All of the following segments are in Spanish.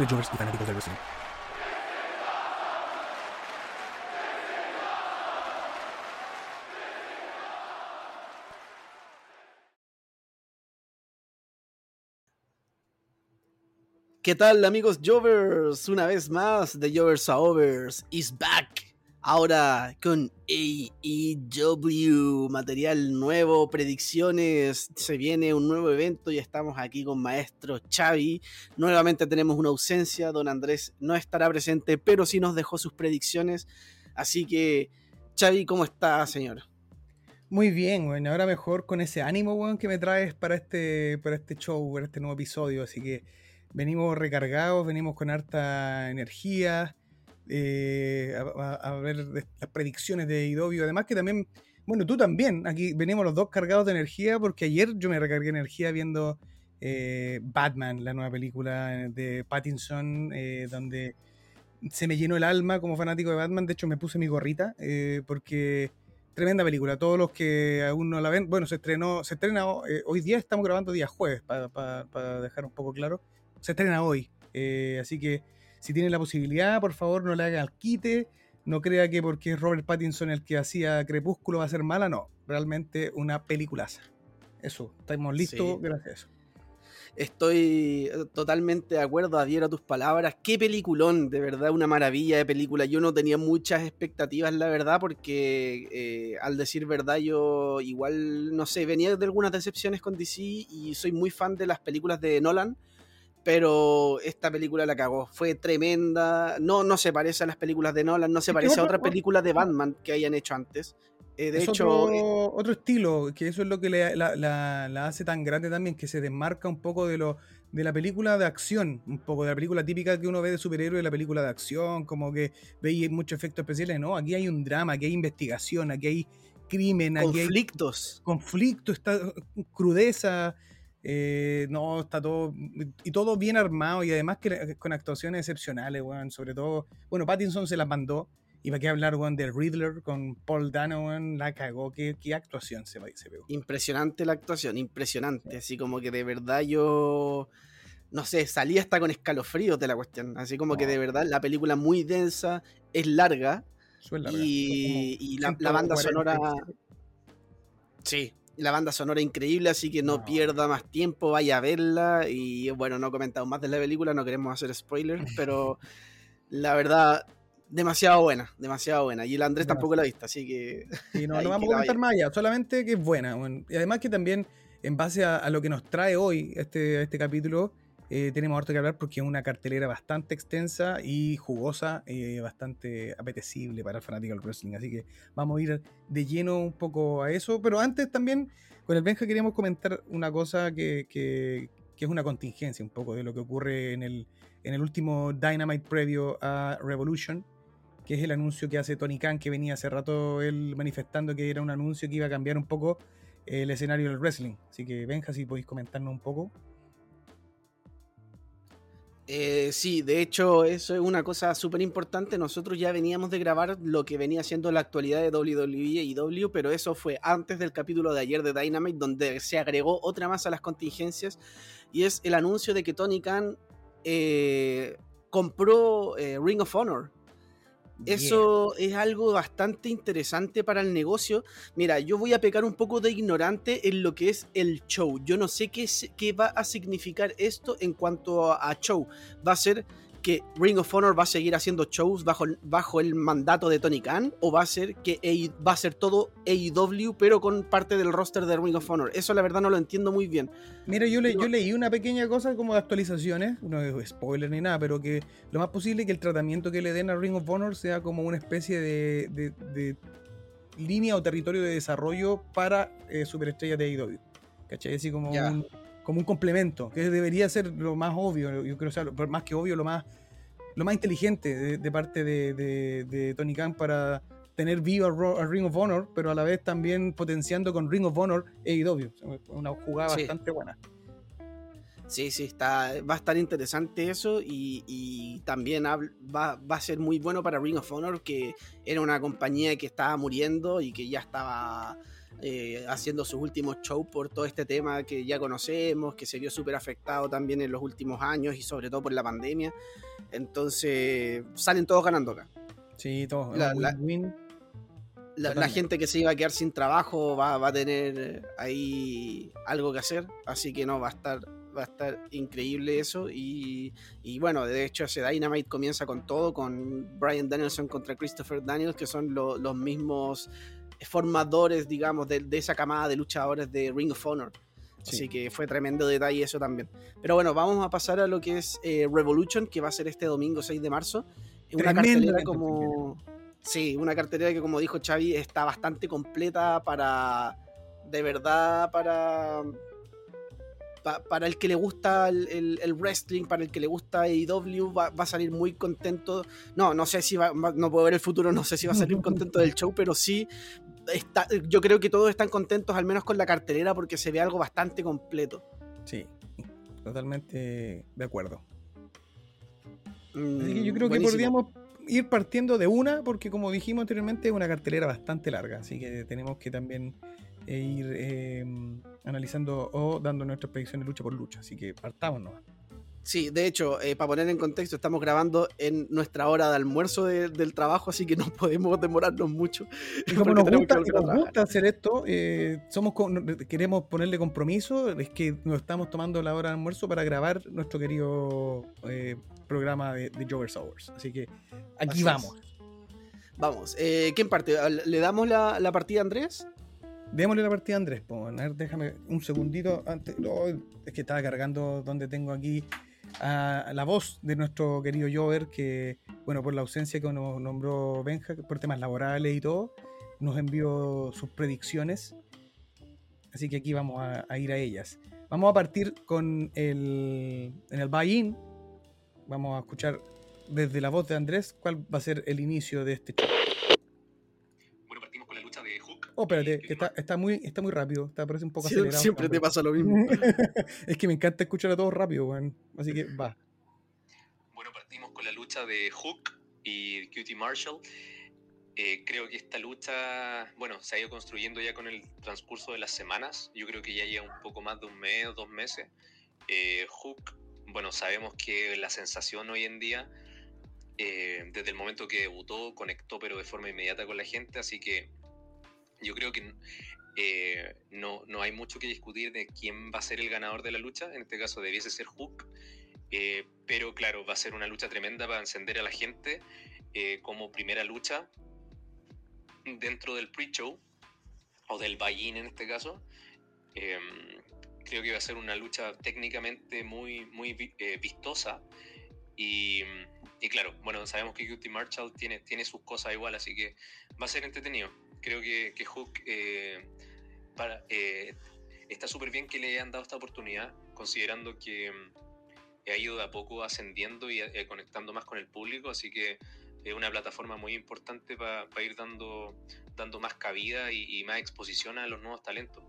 Simples jovers y fanáticos del wrestling. ¿Qué tal amigos Jovers? Una vez más, The Jovers Overs is back. Ahora con AEW, material nuevo, predicciones, se viene un nuevo evento y estamos aquí con maestro Xavi. Nuevamente tenemos una ausencia, don Andrés no estará presente, pero sí nos dejó sus predicciones. Así que, Xavi, ¿cómo está, señor? Muy bien, bueno, ahora mejor con ese ánimo, weón, que me traes para este, para este show, para este nuevo episodio. Así que venimos recargados, venimos con harta energía. Eh, a, a- ver las predicciones de Idovio. Además que también, bueno, tú también, aquí venimos los dos cargados de energía porque ayer yo me recargué energía viendo eh, Batman, la nueva película de Pattinson, eh, donde se me llenó el alma como fanático de Batman. De hecho, me puse mi gorrita eh, porque tremenda película. Todos los que aún no la ven, bueno, se estrenó, se estrena eh, hoy día, estamos grabando día jueves, para dejar un poco claro. Se estrena hoy. eh, así que si tienen la posibilidad, por favor, no le hagan al quite. No crea que porque es Robert Pattinson el que hacía Crepúsculo va a ser mala, no. Realmente una peliculaza. Eso, estamos listos Sí. gracias a eso. Estoy eh, totalmente de acuerdo, adhiero a tus palabras. Qué peliculón, de verdad, una maravilla de película. Yo no tenía muchas expectativas, la verdad, porque eh, al decir verdad, yo igual, no sé, venía de algunas decepciones con DC y soy muy fan de las películas de Nolan. Pero esta película la cagó, fue tremenda. No, no se parece a las películas de Nolan, no se parece a otra- otra película de Batman que hayan hecho antes. Eh, de es hecho, otro, eh, otro estilo, que eso es lo que le- la, la- la hace tan grande también, que se desmarca un poco de lo de la película de acción, un poco de la película típica que uno ve de superhéroe, la película de acción, como que veis muchos efectos especiales, no, aquí hay un drama, aquí hay investigación, aquí hay crimen, aquí hay conflictos. conflicto, está crudeza, eh, no, está todo, y todo bien armado y además que con actuaciones excepcionales, weón, sobre todo, bueno, Pattinson se las mandó, y para qué hablar, weón, del Riddler con Paul Dano, weón, la cagó, qué, qué actuación se, se pegó. Impresionante la actuación, impresionante. Así como que de verdad yo, no sé, salí hasta con escalofríos de la cuestión. Así como que de verdad la película muy densa, es larga Suena y, la, la banda 140, sonora... Sí, la banda sonora increíble, así que no, No. pierda más tiempo, vaya a verla. Y bueno, no he comentado más de la película, no queremos hacer spoilers, pero la verdad, demasiado buena, demasiado buena. Y el Andrés tampoco la ha visto, así que... Y no, no vamos a comentar más allá, solamente que es buena. weón. Y además que también, en base a, a lo que nos trae hoy este, este capítulo, eh, tenemos harto que hablar porque es una cartelera bastante extensa y jugosa, eh, bastante apetecible para el fanático del wrestling. Así que vamos a ir de lleno un poco a eso. Pero antes también, con el Benja queríamos comentar una cosa que, que- que es una contingencia un poco de lo que ocurre en el, en el último Dynamite previo a Revolution que es el anuncio que hace Tony Khan, que venía hace rato él manifestando que era un anuncio que iba a cambiar un poco el escenario del wrestling. Así que Benja, si podéis comentarnos un poco. Eh, sí, de hecho, eso es una cosa súper importante. Nosotros ya veníamos de grabar lo que venía siendo la actualidad de WWE y W, pero eso fue antes del capítulo de ayer de Dynamite, donde se agregó otra más a las contingencias, y es el anuncio de que Tony Khan eh, compró eh, Ring of Honor. Eso es algo bastante interesante para el negocio. Mira, yo voy a pecar un poco de ignorante en lo que es el show. Yo no sé qué, qué va a significar esto en cuanto a, a show. Va a ser que Ring of Honor va a seguir haciendo shows bajo, bajo el mandato de Tony Khan o va a ser que va a ser todo AEW pero con parte del roster de Ring of Honor. Eso la verdad no lo entiendo muy bien. Mira, yo, le, yo leí una pequeña cosa como de actualizaciones, no es spoiler ni nada, pero que lo más posible que el tratamiento que le den a Ring of Honor sea como una especie de, línea o territorio de desarrollo para eh, superestrellas de AEW. ¿Cachai? Así como un como un complemento, que debería ser lo más obvio, yo creo, o más que obvio, lo más, lo más inteligente de, parte de, Tony Khan para tener vivo a, Ring of Honor, pero a la vez también potenciando con Ring of Honor AEW. Una jugada bastante buena. Sí, sí, está, va a estar interesante eso y, también va, va, a ser muy bueno para Ring of Honor, que era una compañía que estaba muriendo y que ya estaba eh, haciendo sus últimos shows por todo este tema que ya conocemos, que se vio súper afectado también en los últimos años y sobre todo por la pandemia. Entonces, salen todos ganando acá. Sí, todos. La, la, gente que se iba a quedar sin trabajo va, a tener ahí algo que hacer, así que no, va a estar, va a estar increíble eso. Y, bueno, de hecho, ese Dynamite comienza con todo, con Brian Danielson contra Christopher Daniels, que son los mismos formadores, digamos, de, esa camada de luchadores de Ring of Honor. Así que fue tremendo detalle eso también. Pero bueno, vamos a pasar a lo que es eh, Revolution, que va a ser este domingo 6 de marzo. Una cartelera como... Sí, una cartelera que como dijo Xavi está bastante completa para... De verdad, para para el que le gusta el, wrestling, para el que le gusta AEW, va, va, a salir muy contento. No, no sé si va, no puedo ver el futuro, no sé si va a salir contento del show, pero sí, está, yo creo que todos están contentos, al menos con la cartelera, porque se ve algo bastante completo. Sí, totalmente de acuerdo. Así que yo creo que podríamos ir partiendo de una, porque como dijimos anteriormente, es una cartelera bastante larga, así que tenemos que también e ir em, analizando o dando nuestras predicciones lucha por lucha. Así que partamos nomás. Sí, de hecho, eh, para poner en contexto, estamos grabando en nuestra hora de almuerzo del trabajo, así que no podemos demorarnos mucho. Y como nos gusta, hacer esto, eh, somos queremos ponerle compromiso, es que nos estamos tomando la hora de almuerzo para grabar nuestro querido eh, programa de, de Jovers Hours. Así que aquí vamos. Vamos, ¿quién parte? ¿Le damos la, la partida a Andrés? Démosle la partida a Andrés. a ver, déjame un segundito antes. es que estaba cargando donde tengo aquí a la voz de nuestro querido Jover, que, bueno, por la ausencia que nos nombró Benja, por temas laborales y todo, nos envió sus predicciones. Así que aquí vamos a, ir a ellas. Vamos a partir con el, en el buy-in. Vamos a escuchar desde la voz de Andrés cuál va a ser el inicio de este show. Oh, espérate, que está, está, muy, está muy rápido, está, parece un poco acelerado. Siempre te pasa lo mismo. es que me encanta escuchar a todos rápido, weón. Así que va. Bueno, partimos con la lucha de Hook y Cutie Marshall. Eh, creo que esta lucha, bueno, se ha ido construyendo ya con el transcurso de las semanas. Yo creo que ya lleva un poco más de un mes o dos meses. Eh, Hook, bueno, sabemos que la sensación hoy en día, eh, desde el momento que debutó, conectó pero de forma inmediata con la gente, así que yo creo que eh, no, no, hay mucho que discutir de quién va a ser el ganador de la lucha. En este caso debiese ser Hook. Eh, pero claro, va a ser una lucha tremenda para encender a la gente eh, como primera lucha dentro del pre-show o del buy-in en este caso. Em, creo que va a ser una lucha técnicamente muy, muy vistosa. Y, y, claro, bueno, sabemos que Cutie Marshall tiene, tiene sus cosas igual, así que va a ser entretenido creo que, que Hook eh, para, eh, está súper bien que le hayan dado esta oportunidad, considerando que mm, ha ido de a poco ascendiendo y eh, conectando más con el público, así que es una plataforma muy importante para ir dando, dando más cabida y, más exposición a los nuevos talentos.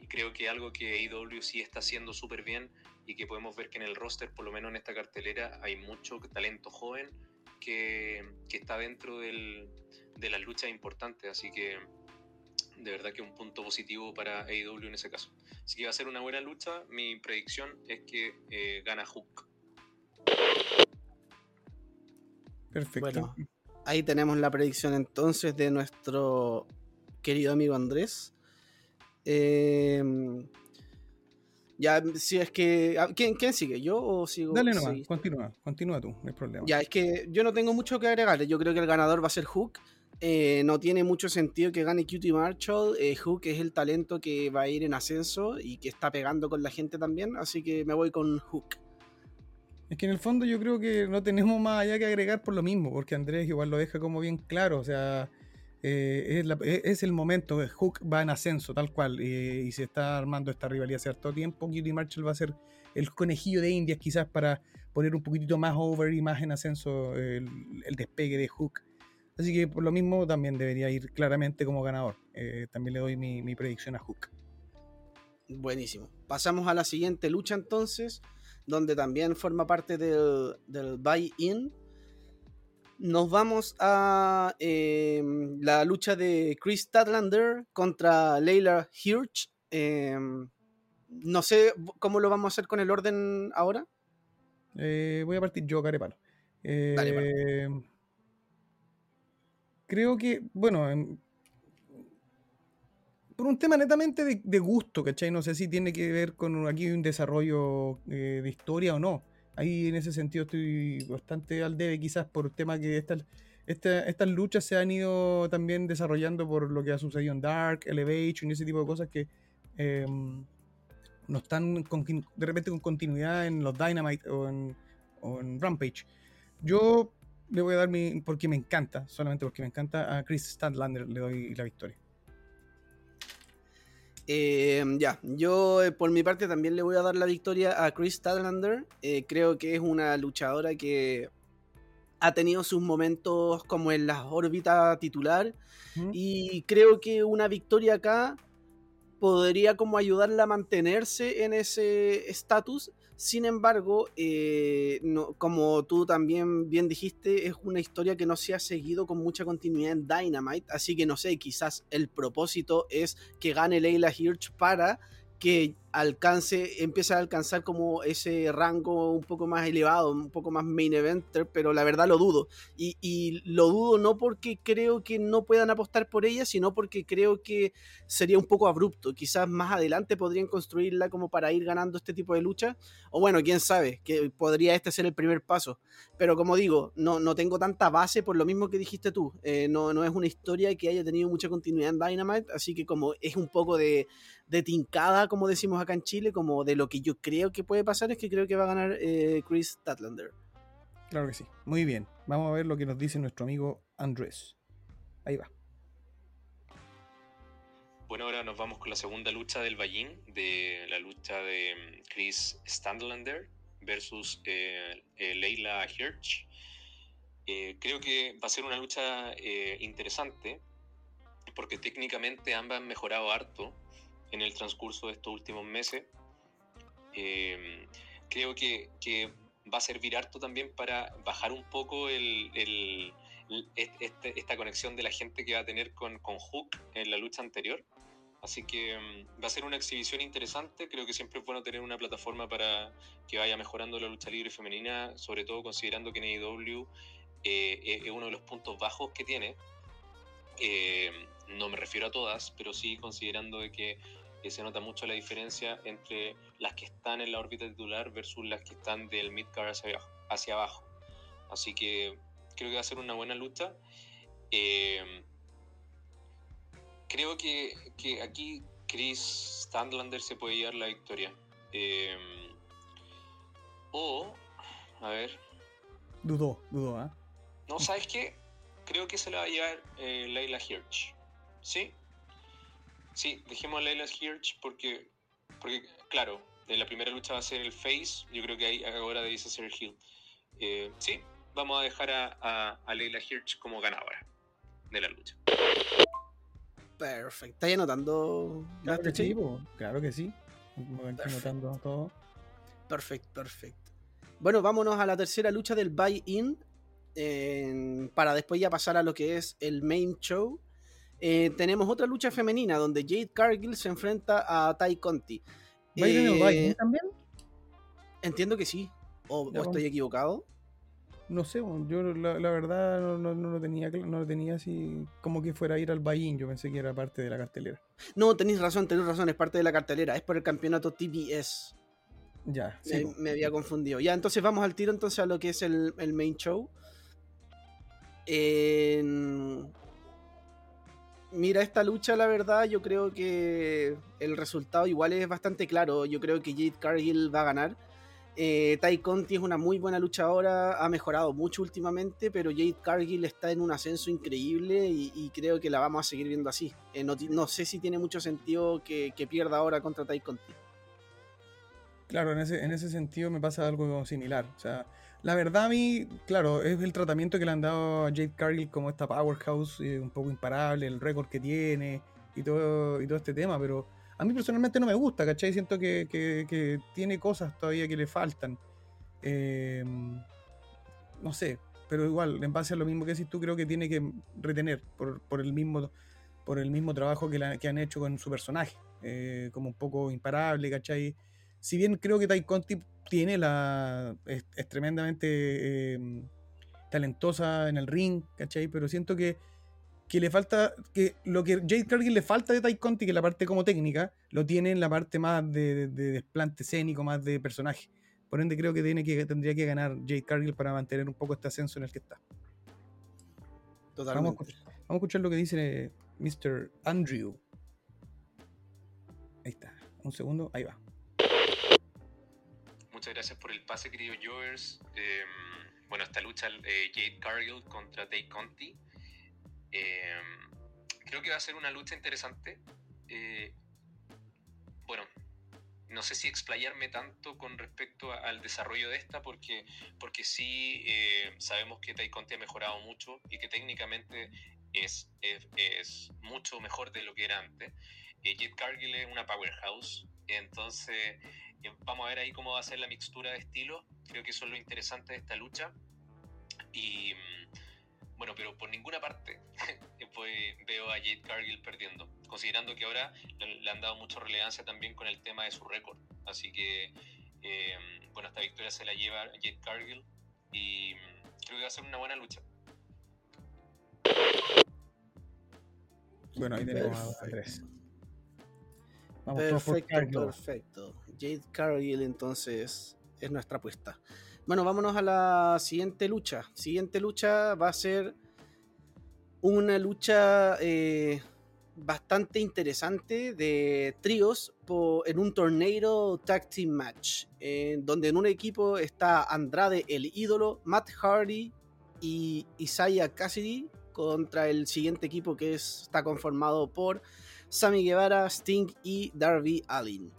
Y creo que algo que AEW sí está haciendo súper bien y que podemos ver que en el roster, por lo menos en esta cartelera, hay mucho talento joven que, que está dentro del, de las luchas importantes, así que de verdad que un punto positivo para AEW en ese caso. Así que va a ser una buena lucha. Mi predicción es que eh, gana Hook. Perfecto. ahí tenemos la predicción entonces de nuestro querido amigo Andrés. Em, Ya, si es que. ah, ¿Quién, quién sigue? ¿Yo o sigo? Dale nomás, sí. continúa, continúa tú, no hay problema. Ya, es que yo no tengo mucho que agregar. Yo creo que el ganador va a ser Hook. Eh, no tiene mucho sentido que gane Cutie Marshall. Eh, Hook es el talento que va a ir en ascenso y que está pegando con la gente también. Así que me voy con Hook. Es que en el fondo yo creo que no tenemos más allá que agregar por lo mismo, porque Andrés igual lo deja como bien claro, o sea, eh, es, la- es- el momento, eh, Hook va en ascenso, tal cual, y se está armando esta rivalidad hace harto tiempo, Cutie Marshall va a ser el conejillo de indias quizás para poner un poquitito más over y más en ascenso el despegue de Hook. Así que por lo mismo también debería ir claramente como ganador. Eh, también le doy mi, mi predicción a Hook. Buenísimo. Pasamos a la siguiente lucha entonces, donde también forma parte del, del buy-in. Nos vamos a eh, la lucha de Chris Statlander contra Leila Hirsch. Eh, no sé cómo lo vamos a hacer con el orden ahora. Eh, voy a partir yo, Carepalo. Dale, creo que, bueno, em, por un tema netamente de, de gusto, ¿cachai? No sé si tiene que ver con aquí un desarrollo eh, de historia o no. Ahí en ese sentido estoy bastante al debe, quizás por el tema que estas, esta- estas luchas se han ido también desarrollando por lo que ha sucedido en Dark, Elevation y ese tipo de cosas que em, no están con- de repente con continuidad en los Dynamite o en Rampage. Yo le voy a dar mi. porque me encanta, solamente porque me encanta, a Chris Statlander le doy la victoria. Eh, ya, yo eh, por mi parte también le voy a dar la victoria a Chris Statlander. Eh, creo que es una luchadora que ha tenido sus momentos como en la órbita titular ¿Mm? y creo que una victoria acá podría como ayudarla a mantenerse en ese estatus. Sin embargo, eh, como tú también bien dijiste, es una historia que no se ha seguido con mucha continuidad en Dynamite, así que no sé, quizás el propósito es que gane Leila Hirsch para que alcance, empiece a alcanzar como ese rango un poco más elevado, un poco más main eventer, pero la verdad lo dudo. Y, y lo dudo no porque creo que no puedan apostar por ella, sino porque creo que sería un poco abrupto. Quizás más adelante podrían construirla como para ir ganando este tipo de lucha. O bueno, quién sabe, que podría este ser el primer paso. Pero como digo, no, no tengo tanta base por lo mismo que dijiste tú. Eh, no, no es una historia que haya tenido mucha continuidad en Dynamite, así que como es un poco de, de tincada, como decimos acá en Chile, como de lo que yo creo que puede pasar, es que creo que va a ganar eh, Chris Statlander. Claro que sí. Muy bien. Vamos a ver lo que nos dice nuestro amigo Andrés. Ahí va. Bueno, ahora nos vamos con la segunda lucha del Ballín, de la lucha de mm, Chris Standlander versus eh, eh, Leila Hirsch. Eh, creo que va a ser una lucha eh, interesante porque técnicamente ambas han mejorado harto en el transcurso de estos últimos meses. Eh, creo que, que va a servir harto también para bajar un poco el, el- el- este- esta conexión de la gente que va a tener con, con Hook en la lucha anterior. Así que mm, va a ser una exhibición interesante. Creo que siempre es bueno tener una plataforma para que vaya mejorando la lucha libre femenina, sobre todo considerando que en AEW eh, es uno de los puntos bajos que tiene. Eh, no me refiero a todas, pero sí considerando de que eh, se nota mucho la diferencia entre las que están en la órbita titular versus las que están del midcard hacia abajo, hacia abajo. Así que creo que va a ser una buena lucha. Eh, creo que, que aquí Chris Standlander se puede llevar la victoria. Eh, o, a ver, Dudó, dudó, ¿ah? no, ¿sabes qué? Creo que se la va a llevar eh, Leila Hirsch. ¿Sí? Sí, dejemos a Leila Hirsch porque, porque, claro, en la primera lucha va a ser el face. Yo creo que ahí ahora debe ser Hill. Eh, sí, vamos a dejar a, a, a Leila Hirsch como ganadora de la lucha. Perfecto. ¿Estáis anotando? Claro que sí, claro que sí. Como aquí Perfecto. notando todo. Perfecto, perfecto. Bueno, vámonos a la tercera lucha del buy-in. para después ya pasar a lo que es el main show. Eh, tenemos otra lucha femenina donde Jade Cargill se enfrenta a Tai Conti. ¿Va a ir en el Eh, también? Entiendo que sí. ¿O, estoy equivocado? No sé, yo la, la verdad no, no- no lo tenía, no lo tenía así como que fuera a ir al Bayin. Yo pensé que era parte de la cartelera. No, tenéis razón, tenéis razón, es parte de la cartelera, es por el campeonato TBS. Ya, me, sí. me había confundido. Ya, entonces vamos al tiro entonces a lo que es el, el main show. En- Mira, esta lucha, la verdad, yo creo que el resultado igual es bastante claro. Yo creo que Jade Cargill va a ganar. Eh, Tai Conti es una muy buena luchadora, ha mejorado mucho últimamente, pero Jade Cargill está en un ascenso increíble y, creo que la vamos a seguir viendo así. Eh, no, sé si tiene mucho sentido que, que pierda ahora contra Tai Conti. Claro, en ese, en ese sentido me pasa algo similar. O sea, la verdad a mí, claro, es el tratamiento que le han dado a Jade Cargill como esta powerhouse, eh, un poco imparable, el récord que tiene y todo, y todo este tema, pero a mí personalmente no me gusta, ¿cachai? Siento que, que- que tiene cosas todavía que le faltan. Eh, no sé, pero igual, en base a lo mismo que decís tú, creo que tiene que retener por, por el mismo por el mismo trabajo que, la- que han hecho con su personaje, eh, como un poco imparable, ¿cachai? Si bien creo que Tai Conti tiene la. es, es tremendamente eh, talentosa en el ring, ¿cachai? Pero siento que, que le falta. que lo que Jade Cargill le falta de Tai Conti, que la parte como técnica, lo tiene en la parte más de, de- de desplante escénico, más de personaje. Por ende, creo que, tiene que tendría que ganar Jade Cargill para mantener un poco este ascenso en el que está. Vamos a, Totalmente. escuchar, vamos a escuchar lo que dice Mr. Andrew. Ahí está. Un segundo, ahí va. Muchas gracias por el pase, querido Jovers. Eh, bueno, esta lucha eh, Jade Cargill contra Tay Conti. Eh, creo que va a ser una lucha interesante. Eh, bueno, no sé si explayarme tanto con respecto a- al desarrollo de esta, porque, porque sí eh, sabemos que Tai Conti ha mejorado mucho y que técnicamente es, es, es mucho mejor de lo que era antes. Eh, Jade Cargill es una powerhouse, entonces eh, vamos a ver ahí cómo va a ser la mixtura de estilos. Creo que eso es lo interesante de esta lucha. Y mm, bueno, pero por ninguna parte pues, veo a Jade Cargill perdiendo, considerando que ahora le, han dado mucha relevancia también con el tema de su récord. Así que, eh, bueno, esta victoria se la lleva Jade Cargill y mm, creo que va a ser una buena lucha. Bueno, ahí tenemos a. Andrés. Vamos Perfecto, perfecto. Jade Cargill entonces es nuestra apuesta. Bueno, vámonos a la siguiente lucha. Siguiente lucha va a ser una lucha eh, bastante interesante de tríos en un torneo tag team match, donde en un equipo está Andrade el ídolo, Matt Hardy y Isaiah Cassidy contra el siguiente equipo que es- está conformado por Sammy Guevara, Sting y Darby Allin.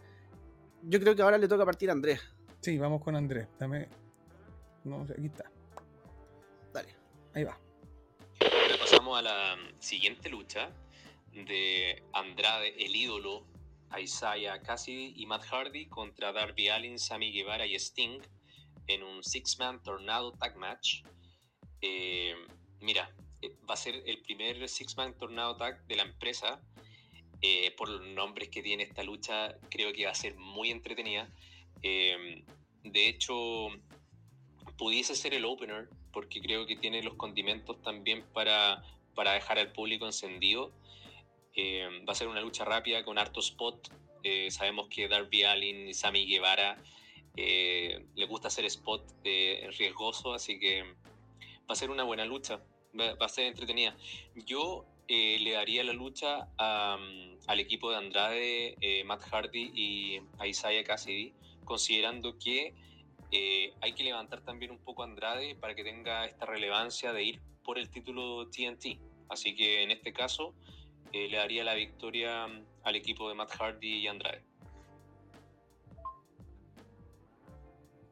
Yo creo que ahora le toca partir a Andrés. Sí, vamos con Andrés. Dame. No, aquí está. Dale. Ahí va. Ahora pasamos a la mm, siguiente lucha de Andrade, el ídolo, Isaiah Cassidy y Matt Hardy contra Darby Allin, Sammy Guevara y Sting en un Six-Man Tornado Tag Match. Eh, mira, va a ser el primer Six-Man Tornado Tag de la empresa. Eh, por los nombres que tiene esta lucha, creo que va a ser muy entretenida. Eh, de hecho, pudiese ser el opener, porque creo que tiene los condimentos también para, para dejar al público encendido. Eh, va a ser una lucha rápida con harto spot. Eh, sabemos que Darby Allin y Sammy Guevara eh, le gusta hacer spot eh, riesgoso, así que va a ser una buena lucha. Va, a ser entretenida. Yo eh, le daría la lucha a, um, al equipo de Andrade, eh, Matt Hardy y a Isaiah Cassidy, considerando que eh, hay que levantar también un poco a Andrade para que tenga esta relevancia de ir por el título TNT. Así que en este caso eh, le daría la victoria al equipo de Matt Hardy y Andrade.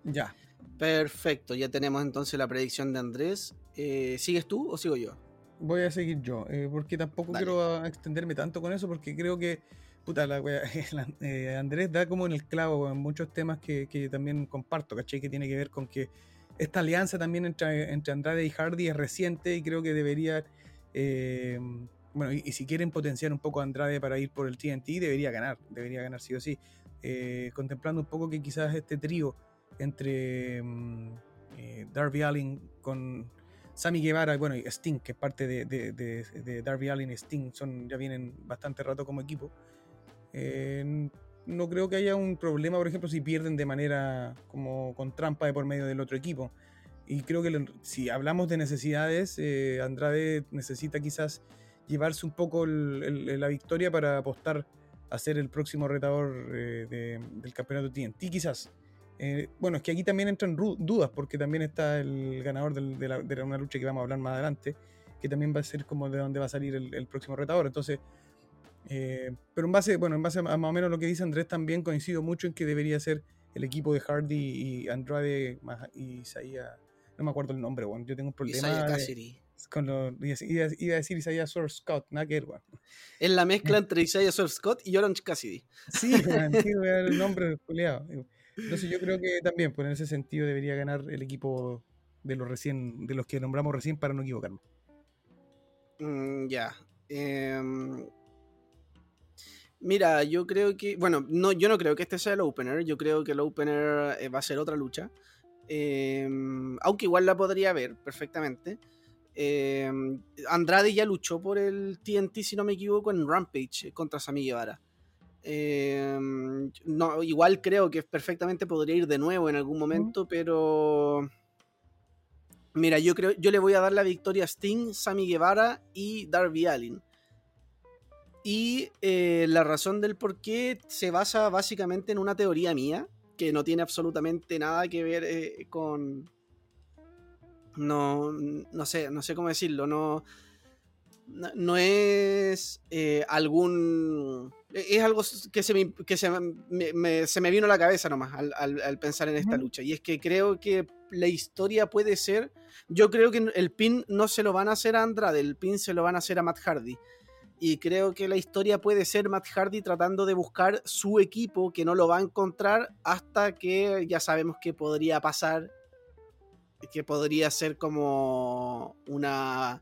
Ya. Perfecto, ya tenemos entonces la predicción de Andrés. Eh, ¿Sigues tú o sigo yo? Voy a seguir yo, eh, porque tampoco Dale. quiero extenderme tanto con eso, porque creo que, puta, la wea- la- eh, Andrés da como en el clavo en muchos temas que, que también comparto, ¿cachai? Que tiene que ver con que esta alianza también entre, entre Andrade y Hardy es reciente y creo que debería, bueno, y, y si quieren potenciar un poco a Andrade para ir por el TNT, debería ganar, debería ganar sí o sí, contemplando un poco que quizás este trío entre mm, eh, Darby Allin con Sammy Guevara, bueno, y Sting, que es parte de, de, de, de Darby Allin y Sting, son, ya vienen bastante rato como equipo. Eh, no creo que haya un problema, por ejemplo, si pierden de manera como con trampa de por medio del otro equipo. Y creo que lo- si hablamos de necesidades, eh, Andrade necesita quizás llevarse un poco el- el- la victoria para apostar a ser el próximo retador eh, de- del campeonato TNT, quizás. Eh, bueno, es que aquí también entran dudas, porque también está el ganador del- de, la- de una lucha que vamos a hablar más adelante, que también va a ser como de dónde va a salir el, el próximo retador. Entonces, eh, pero en base, bueno, en base a más o menos lo que dice Andrés, también coincido mucho en que debería ser el equipo de Hardy y Andrade más- y Isaías. No me acuerdo el nombre, bueno, yo tengo un problema. Isaiah de- Cassidy. con los, iba, iba a decir Isaiah Swerve Scott, nada que ver, weón. Es la mezcla entre Isaiah Swerve Scott y Orange Cassidy. Sí, weón, el nombre culiado. Entonces yo creo que también, pues en ese sentido debería ganar el equipo de los recién, de los que nombramos recién para no equivocarme. Mm, ya. Em, mira, yo creo que. Bueno, no, yo no creo que este sea el opener. Yo creo que el opener eh, va a ser otra lucha. Em, aunque igual la podría ver perfectamente. Em, Andrade ya luchó por el TNT, si no me equivoco, en Rampage contra Sami Guevara. Em, no, igual creo que perfectamente podría ir de nuevo en algún momento, pero. Mira, yo creo, yo le voy a dar la victoria a Sting, Sammy Guevara y Darby Allin. Y eh, la razón del por qué se basa básicamente en una teoría mía, que no tiene absolutamente nada que ver eh, con. No, no sé, no sé cómo decirlo, no. No, es eh, algún. Es algo que se me, que se me, me- se me vino a la cabeza nomás al, al- al pensar en esta lucha. Y es que creo que la historia puede ser. Yo creo que el pin no se lo van a hacer a Andrade, el pin se lo van a hacer a Matt Hardy. Y creo que la historia puede ser Matt Hardy tratando de buscar su equipo que no lo va a encontrar hasta que ya sabemos que podría pasar. Que podría ser como una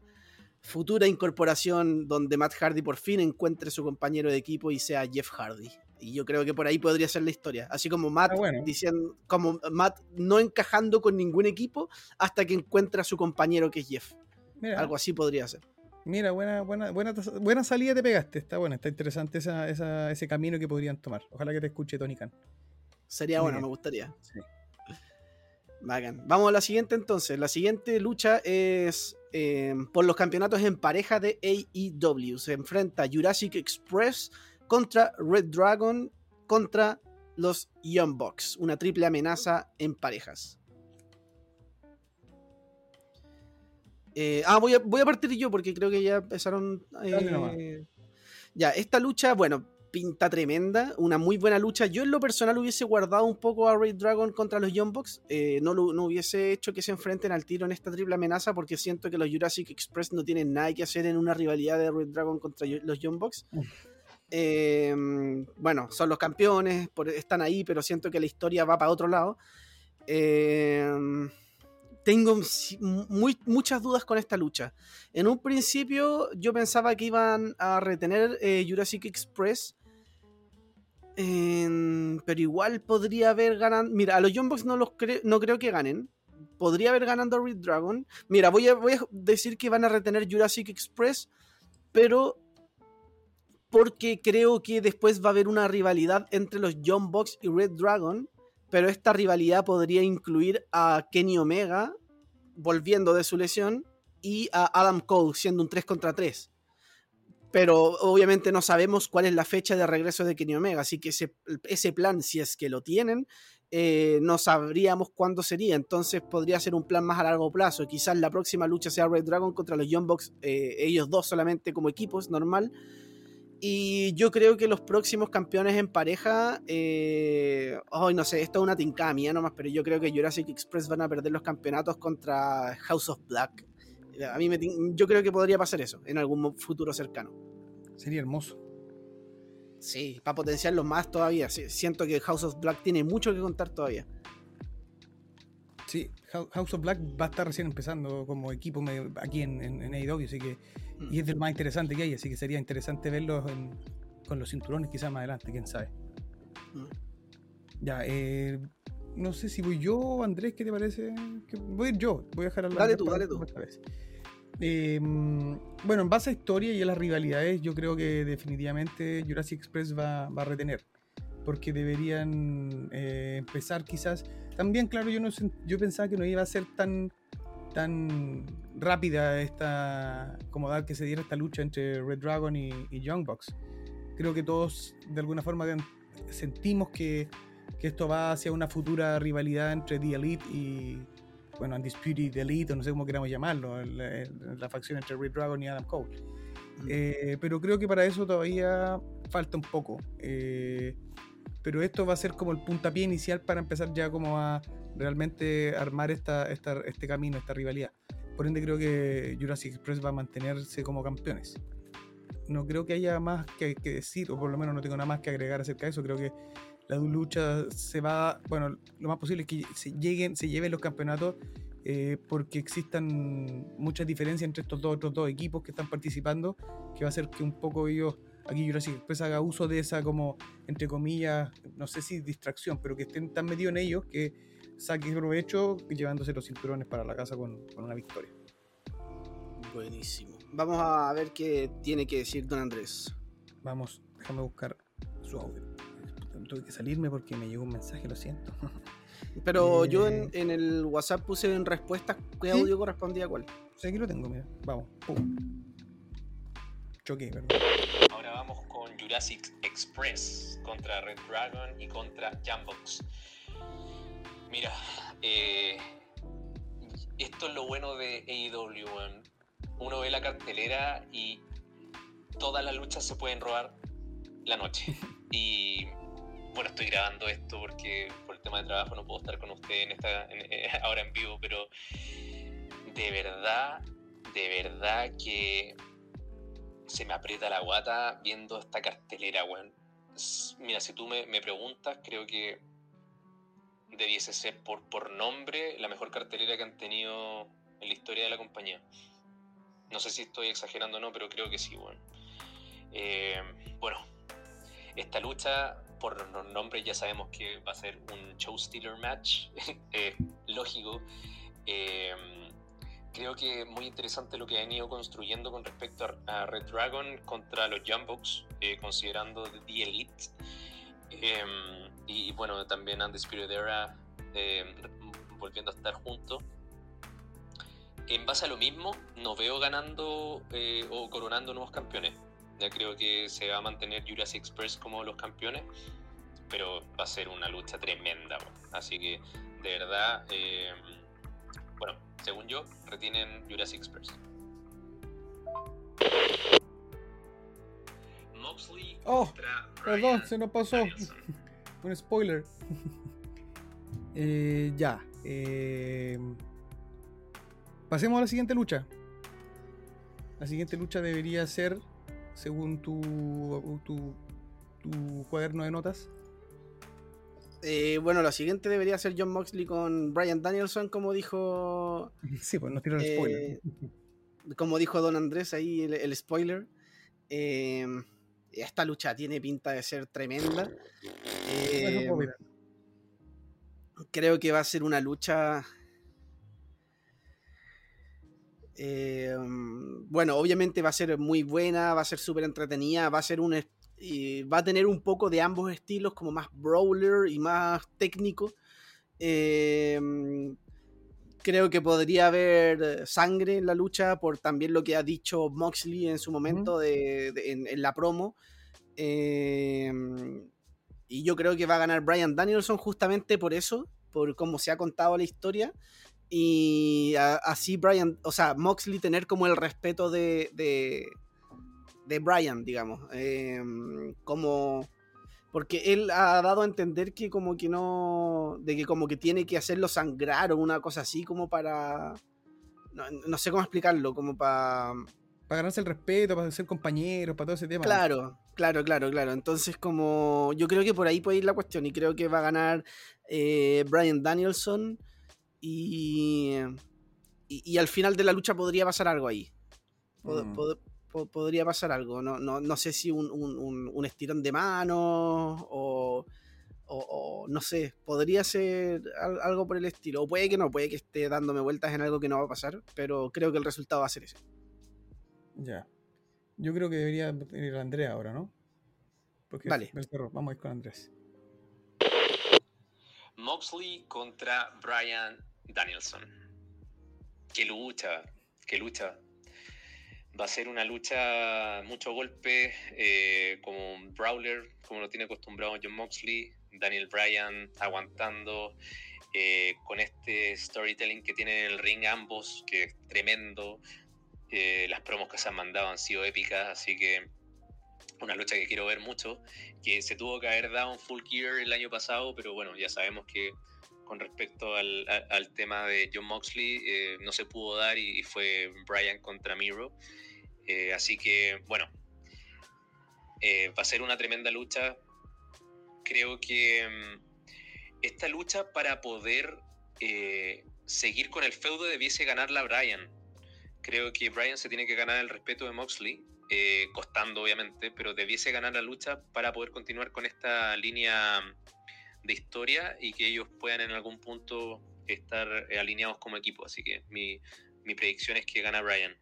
futura incorporación donde Matt Hardy por fin encuentre su compañero de equipo y sea Jeff Hardy. Y yo creo que por ahí podría ser la historia. Así como Matt Ah, bueno. diciendo, como Matt no encajando con ningún equipo hasta que encuentra a su compañero que es Jeff. Mira, Algo así podría ser. mira buena, buena, buena, buena salida te pegaste. Está buena, está interesante esa, esa- ese camino que podrían tomar. Ojalá que te escuche Tony Khan. Sería bueno, me gustaría. Sí. Bacán. Vamos a la siguiente entonces. La siguiente lucha es eh, por los campeonatos en pareja de AEW. Se enfrenta Jurassic Express contra Red Dragon contra los Young Bucks. Una triple amenaza en parejas. Eh, ah, voy a, voy a partir yo porque creo que ya empezaron. eh, ya, esta lucha, bueno, pinta tremenda, una muy buena lucha. Yo en lo personal hubiese guardado un poco a Red Dragon contra los Young Bucks. eh, no, lo- no hubiese hecho que se enfrenten al tiro en esta triple amenaza porque siento que los Jurassic Express no tienen nada que hacer en una rivalidad de Red Dragon contra los Young Bucks. Uf. Eh, bueno, son los campeones, por- están ahí, pero siento que la historia va para otro lado. Eh, tengo muy, muchas dudas con esta lucha. En un principio yo pensaba que iban a retener eh, Jurassic Express. Pero igual podría haber ganado. Mira, a los Young Bucks no, los cre- no creo que ganen. Podría haber ganado Red Dragon. Mira, voy a, decir que van a retener Jurassic Express. Pero porque creo que después va a haber una rivalidad entre los Young Bucks y Red Dragon. Pero esta rivalidad podría incluir a Kenny Omega volviendo de su lesión y a Adam Cole siendo un 3 contra 3. Pero obviamente no sabemos cuál es la fecha de regreso de Kenny Omega, así que ese, plan, si es que lo tienen, eh, no sabríamos cuándo sería. Entonces podría ser un plan más a largo plazo. Quizás la próxima lucha sea Red Dragon contra los Young Bucks, eh, ellos dos solamente como equipos, normal. Y yo creo que los próximos campeones en pareja, eh, ay, no sé, esto es una tincada mía nomás, pero yo creo que Jurassic Express van a perder los campeonatos contra House of Black. A mí me, yo creo que podría pasar eso en algún futuro cercano. Sería hermoso. Sí, para potenciarlos más todavía. Sí, siento que House of Black tiene mucho que contar todavía. Sí, Hou- House of Black va a estar recién empezando como equipo aquí en, en, en AEW, así que, y es del más interesante que hay, así que sería interesante verlos en- con los cinturones quizás más adelante, quién sabe. Mm. Ya, eh, no sé si voy yo, Andrés, ¿qué te parece? Que voy a ir yo, voy a dejar hablar. Dale tú, dale tú. Eh, bueno, en base a historia y a las rivalidades, yo creo que definitivamente Jurassic Express va, va a retener. Porque deberían eh, empezar quizás. También, claro, yo, no, yo pensaba que no iba a ser tan, tan rápida esta. como dar que se diera esta lucha entre Red Dragon y, y Young Bucks. Creo que todos, de alguna forma, sentimos que, que esto va hacia una futura rivalidad entre The Elite y, bueno, Undisputed Elite, o no sé cómo queramos llamarlo, el- la facción entre Red Dragon y Adam Cole. Eh, pero creo que para eso todavía falta un poco. Eh, pero esto va a ser como el puntapié inicial para empezar ya como a realmente armar esta, esta- este camino, esta rivalidad. Por ende creo que Jurassic Express va a mantenerse como campeones. No creo que haya más que, que decir, o por lo menos no tengo nada más que agregar acerca de eso. Creo que la lucha se va, bueno, lo más posible es que se lleguen, se lleven los campeonatos eh, porque existan muchas diferencias entre estos dos otros dos equipos que están participando, que va a hacer que un poco ellos, aquí Jurassic Express haga uso de esa como, entre comillas, no sé si distracción, pero que estén tan metidos en ellos que saque provecho llevándose los cinturones para la casa con, con una victoria. Buenísimo. Vamos a ver qué tiene que decir Don Andrés. Vamos, déjame buscar su audio. Tuve que salirme porque me llegó un mensaje, lo siento. Pero Eh. yo en, en el WhatsApp puse en respuestas qué ¿Sí? audio correspondía a cuál. Sí, aquí lo tengo, mira. Vamos. Pum. Choqué, perdón. Ahora vamos con Jurassic Express contra Red Dragon y contra Jambox. Mira, eh, esto es lo bueno de AEW. Uno ve la cartelera y todas las luchas se pueden robar la noche. Y bueno, estoy grabando esto porque por el tema de trabajo no puedo estar con ustedes eh, ahora en vivo, pero de verdad, de verdad que se me aprieta la guata viendo esta cartelera, weón. Mira, si tú me, preguntas, creo que debiese ser por, por nombre la mejor cartelera que han tenido en la historia de la compañía. No sé si estoy exagerando o no, pero creo que sí, weón. Eh, bueno, esta lucha, por los nombres ya sabemos que va a ser un show stealer match, eh, lógico. Eh, creo que muy interesante lo que han ido construyendo con respecto a, Red Dragon contra los Jumbox, eh, considerando The Elite. Eh, y bueno, también Undisputed Era eh, volviendo a estar juntos. En base a lo mismo, no veo ganando eh, o coronando nuevos campeones. Ya creo que se va a mantener Jurassic Express como los campeones, pero va a ser una lucha tremenda. Así que, de verdad, eh, bueno, según yo, retienen Jurassic Express. Moxley Oh, Perdón, se nos pasó. Danielson. Un spoiler. Eh, ya. eh, pasemos a la siguiente lucha. La siguiente lucha debería ser, según tu, tu, tu cuaderno de notas. Eh, bueno, lo siguiente debería ser John Moxley con Brian Danielson, como dijo Sí, pues nos tiró el spoiler. Eh, como dijo Don Andrés ahí, el, el spoiler. eh, esta lucha tiene pinta de ser tremenda. Eh, Bueno, creo que va a ser una lucha. Eh, bueno, obviamente va a ser muy buena, va a ser súper entretenida, va a ser un. y va a tener un poco de ambos estilos, como más brawler y más técnico. Eh, creo que podría haber sangre en la lucha por también lo que ha dicho Moxley en su momento de- de- en, en la promo. Eh, y yo creo que va a ganar Brian Danielson justamente por eso, por cómo se ha contado la historia. Y a- así Brian, o sea, Moxley tener como el respeto de, de, de Brian, digamos. Eh, como porque él ha dado a entender que como que no, de que como que tiene que hacerlo sangrar o una cosa así como para, no, no sé cómo explicarlo, como para... Para ganarse el respeto, para ser compañeros, para todo ese tema. Claro, claro, claro, claro. Entonces como yo creo que por ahí puede ir la cuestión y creo que va a ganar eh, Brian Danielson y, y, y al final de la lucha podría pasar algo ahí. Pod- Mm. pod- po- podría pasar algo. No, no, no sé si un, un- un- un estirón de manos o, o, no sé, podría ser algo por el estilo. O puede que no, puede que esté dándome vueltas en algo que no va a pasar, pero creo que el resultado va a ser ese. Ya. Yo creo que debería ir Andrea ahora, ¿no? Porque vale. Vamos a ir con Andrés. Moxley contra Brian Danielson. Qué lucha, qué lucha. Va a ser una lucha, mucho golpe, eh, como un brawler, como lo tiene acostumbrado John Moxley. Daniel Bryan aguantando, eh, con este storytelling que tienen en el ring ambos, que es tremendo. Eh, las promos que se han mandado han sido épicas, así que una lucha que quiero ver mucho, que se tuvo que haber dado un full gear el año pasado, pero bueno, ya sabemos que con respecto al, tema de John Moxley eh, no se pudo dar y, fue Bryan contra Miro. Eh, así que bueno, eh, va a ser una tremenda lucha. Creo que mm, esta lucha para poder seguir con el feudo debiese ganarla Bryan. Creo que Bryan se tiene que ganar el respeto de Moxley costando obviamente, pero debiese ganar la lucha para poder continuar con esta línea de historia y que ellos puedan en algún punto estar eh, alineados como equipo. Así que mi, predicción es que gana Brian.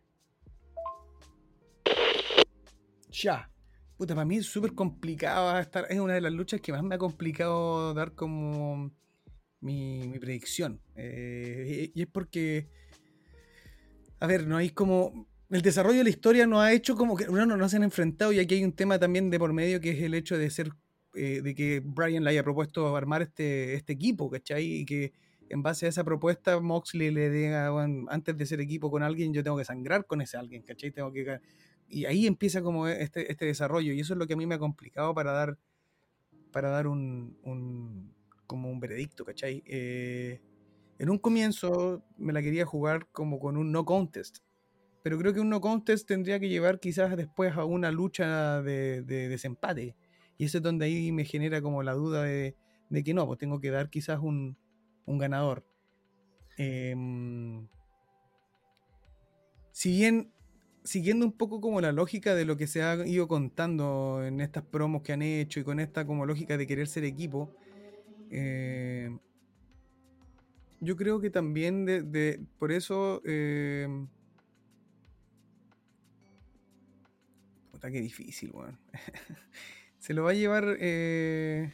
Ya. Puta, para mí es súper complicado estar. Es una de las luchas que más me ha complicado dar como mi, predicción. Eh, y es porque. A ver, no hay como el desarrollo de la historia nos ha hecho como que uno no nos han enfrentado y aquí hay un tema también de por medio que es el hecho de ser eh, de que Brian le haya propuesto armar este, este equipo, ¿cachai? Y que en base a esa propuesta Moxley le diga, antes de ser equipo con alguien yo tengo que sangrar con ese alguien, ¿cachai? Tengo que... Y ahí empieza como este, este desarrollo y eso es lo que a mí me ha complicado para dar para dar un, un como un veredicto, ¿cachai? Eh, en un comienzo me la quería jugar como con un no contest, pero creo que un no contest tendría que llevar quizás después a una lucha de, desempate. Y eso es donde ahí me genera como la duda de, que no, pues tengo que dar quizás un, ganador. Em, si bien, siguiendo un poco como la lógica de lo que se ha ido contando en estas promos que han hecho y con esta como lógica de querer ser equipo, eh, yo creo que también de, por eso... Em, Puta, qué difícil, weón. se lo va a llevar. Eh...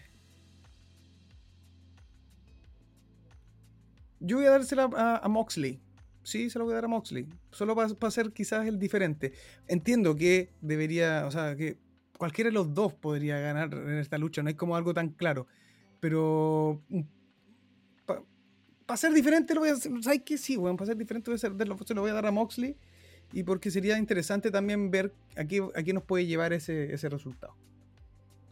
Yo voy a dársela a, Moxley. Sí, se lo voy a dar a Moxley. Solo para ser quizás el diferente. Entiendo que debería. O sea, que cualquiera de los dos podría ganar en esta lucha. No es como algo tan claro. Pero. Mm, para ser diferente lo voy a hacer. ¿Sabes qué? Sí, weón. Para ser diferente voy a se lo voy a dar a Moxley y porque sería interesante también ver a qué, nos puede llevar ese, resultado.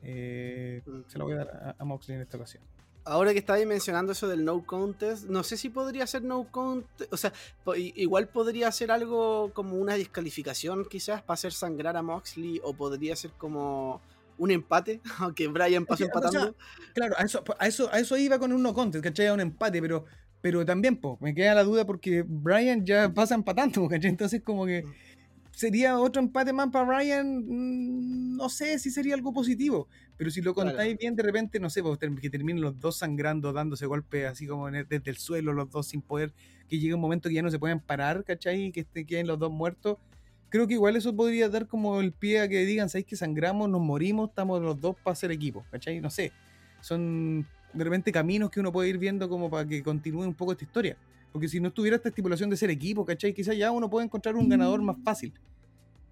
Eh, mm. se lo voy a dar a, Moxley en esta ocasión. Ahora que estáis mencionando eso del no contest, no sé si podría ser no contest, o sea, igual podría ser algo como una descalificación quizás para hacer sangrar a Moxley o podría ser como un empate, aunque Brian pasó empatando. claro, a eso, a, eso, a eso iba con un no contest, ¿cachai? A un empate, pero pero también, po, me queda la duda porque Brian ya pasa empatando, ¿cachai? Entonces, como que mm. Sería otro empate más para Brian, mm, no sé si sería algo positivo. Pero si lo contáis bien, de repente, no sé, que terminen los dos sangrando, dándose golpes así como desde el suelo, los dos sin poder, que llegue un momento que ya no se pueden parar, ¿cachai? Y que queden los dos muertos. Creo que igual eso podría dar como el pie a que digan, ¿sabéis que sangramos, nos morimos, estamos los dos para ser equipo, ¿cachai? No sé. Son de repente caminos que uno puede ir viendo como para que continúe un poco esta historia. Porque si no estuviera esta estipulación de ser equipo, ¿cachai? Quizás ya uno puede encontrar un ganador más fácil.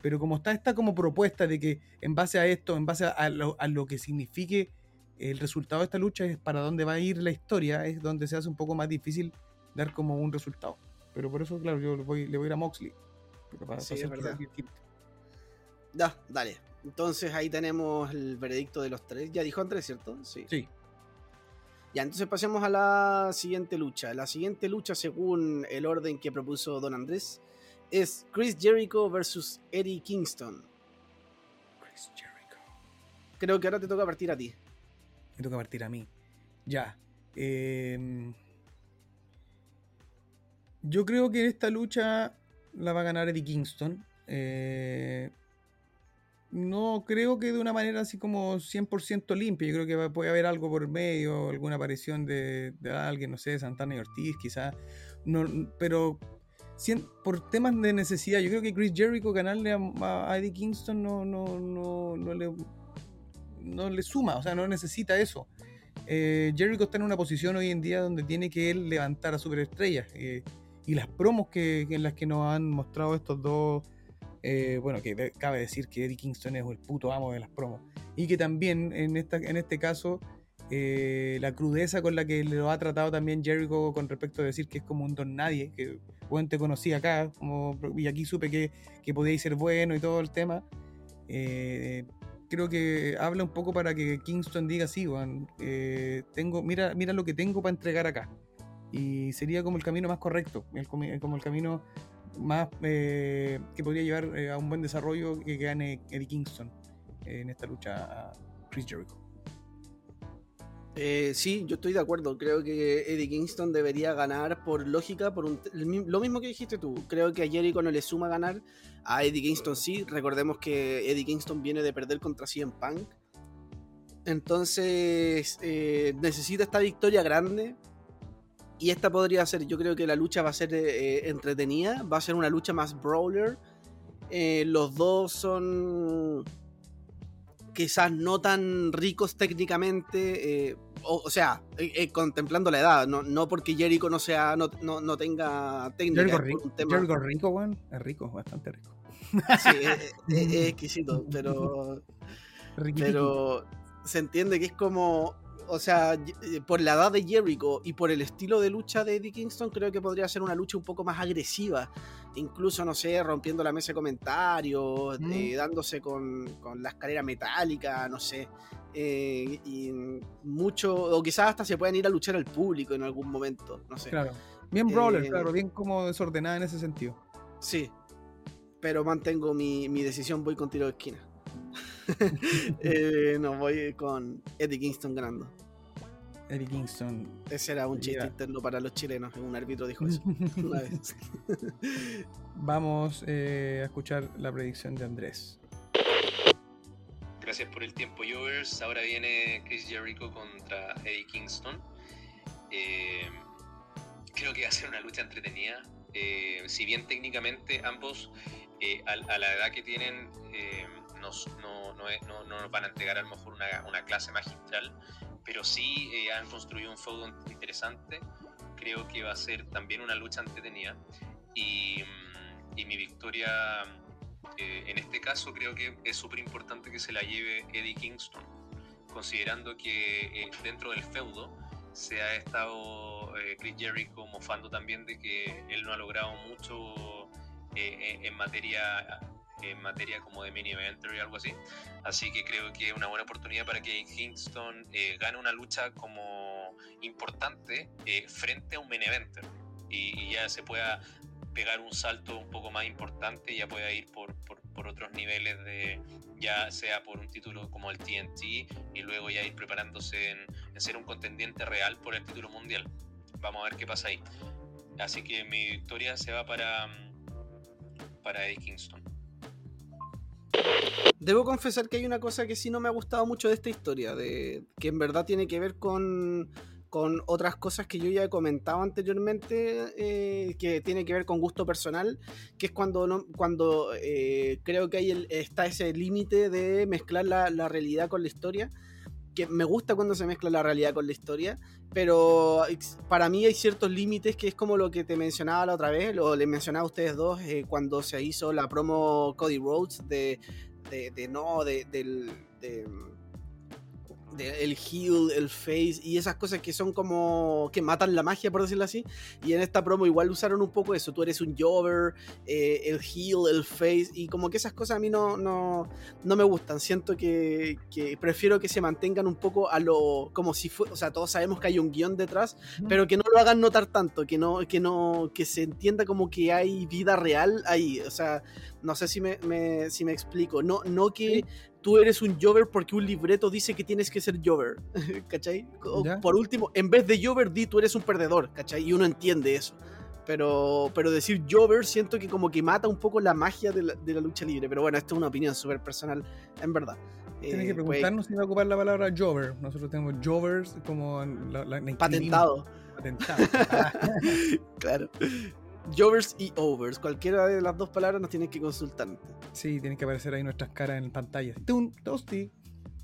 Pero como está esta como propuesta de que en base a esto, en base a lo, que signifique el resultado de esta lucha, es para dónde va a ir la historia, es donde se hace un poco más difícil dar como un resultado. Pero por eso, claro, yo le voy, le voy a ir a Moxley. sí, es verdad. Ya, dale. Entonces ahí tenemos el veredicto de los tres. Ya dijo Andrés, ¿cierto? Sí. Sí. Ya, entonces pasemos a la siguiente lucha. La siguiente lucha, según el orden que propuso Don Andrés, es Chris Jericho versus Eddie Kingston. Chris Jericho. Creo que ahora te toca partir a ti. Me toca partir a mí. Ya. Em, yo creo que esta lucha la va a ganar Eddie Kingston. Eh, no creo que de una manera así como 100% limpia. Yo creo que puede haber algo por medio, alguna aparición de, alguien, no sé, Santana y Ortiz, quizás. No, pero por temas de necesidad, yo creo que Chris Jericho ganarle a, Eddie Kingston no, no, no, no, le, no le suma, o sea, no necesita eso. Eh, Jericho está en una posición hoy en día donde tiene que él levantar a superestrellas. Eh, y las promos que, en las que nos han mostrado estos dos, eh, bueno, que cabe decir que Eddie Kingston es el puto amo de las promos. Y que también en, esta, en este caso, la crudeza con la que lo ha tratado también Jericho con respecto a decir que es como un don nadie, que bueno, te conocí acá, como, y aquí supe que, que podíais ser bueno y todo el tema creo que habla un poco para que Kingston diga sí, Juan, eh, tengo, mira, mira lo que tengo para entregar acá. Y sería como el camino más correcto, como el camino más eh, que podría llevar eh, a un buen desarrollo que gane Eddie Kingston en esta lucha a Chris Jericho. Eh, sí, yo estoy de acuerdo. Creo que Eddie Kingston debería ganar por lógica, por lo mismo que dijiste tú. Creo que a Jericho no le suma ganar. A Eddie Kingston sí. Recordemos que Eddie Kingston viene de perder contra CM Punk. Entonces eh, necesita esta victoria grande. Y esta podría ser, yo creo que la lucha va a ser eh, entretenida. Va a ser una lucha más brawler. los dos son quizás no tan ricos técnicamente, eh, o, sea, eh, eh, contemplando la edad, no, no porque Jericho no sea, no, no, tenga técnica. Jericho, rico, Jericho rico, es rico, bastante rico. Sí, es, exquisito, pero, pero se entiende que es como o sea, eh, por la edad de Jericho y por el estilo de lucha de Eddie Kingston, creo que podría ser una lucha un poco más agresiva. Incluso, no sé, rompiendo la mesa de comentarios, eh, dándose con, la escalera metálica, no sé. Eh, y mucho, o quizás hasta se puedan ir a luchar al público en algún momento, no sé. Claro, bien brawler, claro, bien como desordenada en ese sentido. Sí, pero mantengo mi, mi decisión, voy con tiro de esquina. eh, no, voy con Eddie Kingston ganando. Eddie Kingston. Ese era un chiste interno para los chilenos. Un árbitro dijo eso una vez. Vamos eh, a escuchar la predicción de Andrés. Gracias por el tiempo, Jovers. Ahora viene Chris Jericho contra Eddie Kingston. Eh, creo que va a ser una lucha entretenida. Eh, si bien técnicamente ambos, a, a, la edad que tienen, no, no, nos van a entregar a lo mejor una, clase magistral, pero sí eh, han construido un feudo interesante. Creo que va a ser también una lucha entretenida. Y, mm, y mi victoria, eh, en este caso, creo que es súper importante que se la lleve Eddie Kingston, considerando que eh, dentro del feudo se ha estado Chris Jericho mofando también de que él no ha logrado mucho en materia en materia como de mini eventer y algo así. Así que creo que es una buena oportunidad para que Kingston eh, gane una lucha como importante eh, frente a un main eventer y, ya se pueda pegar un salto un poco más importante ya pueda ir por, por, otros niveles de ya sea por un título como el TNT y luego ya ir preparándose en, en ser un contendiente real por el título mundial. Vamos a ver qué pasa ahí. Así que mi victoria se va para, para Eddie Kingston. Debo confesar que hay una cosa que sí no me ha gustado mucho de esta historia, que en verdad tiene que ver con, con otras cosas que yo ya he comentado anteriormente, eh, que tiene que ver con gusto personal, que es cuando, no, cuando eh, creo que hay está ese límite de mezclar la, la realidad con la historia que me gusta cuando se mezcla la realidad con la historia, pero para mí hay ciertos límites que es como lo que te mencionaba la otra vez, o les mencionaba a ustedes dos eh, cuando se hizo la promo Cody Rhodes de, de, no, de, del, de, el heal, el face y esas cosas que son como que matan la magia, por decirlo así. Y en esta promo igual usaron un poco eso. Tú eres un Jover, eh, el heal, el face y como que esas cosas a mí no, no, no me gustan. Siento que, que, prefiero que se mantengan un poco a lo como si fue, o sea, todos sabemos que hay un guion detrás, pero que no lo hagan notar tanto, que no, que no, que se entienda como que hay vida real ahí. O sea, no sé si me, si me explico. No, no que tú eres un Jover porque un libreto dice que tienes que ser Jover, ¿cachai? por último, en vez de Jover, di tú eres un perdedor, ¿cachai? Y uno entiende eso. Pero, pero decir Jover siento que como que mata un poco la magia de la, de la lucha libre. Pero bueno, esto es una opinión súper personal, en verdad. Tienes Eh, que pues, preguntarnos si va a ocupar la palabra Jover. Nosotros tenemos Jovers como la, la- la patentado. Patentado. Ah, Claro. Jovers y overs. Cualquiera de las dos palabras nos tienes que consultar. sí, tienen que aparecer ahí nuestras caras en pantalla. ¡Tum! Toasty.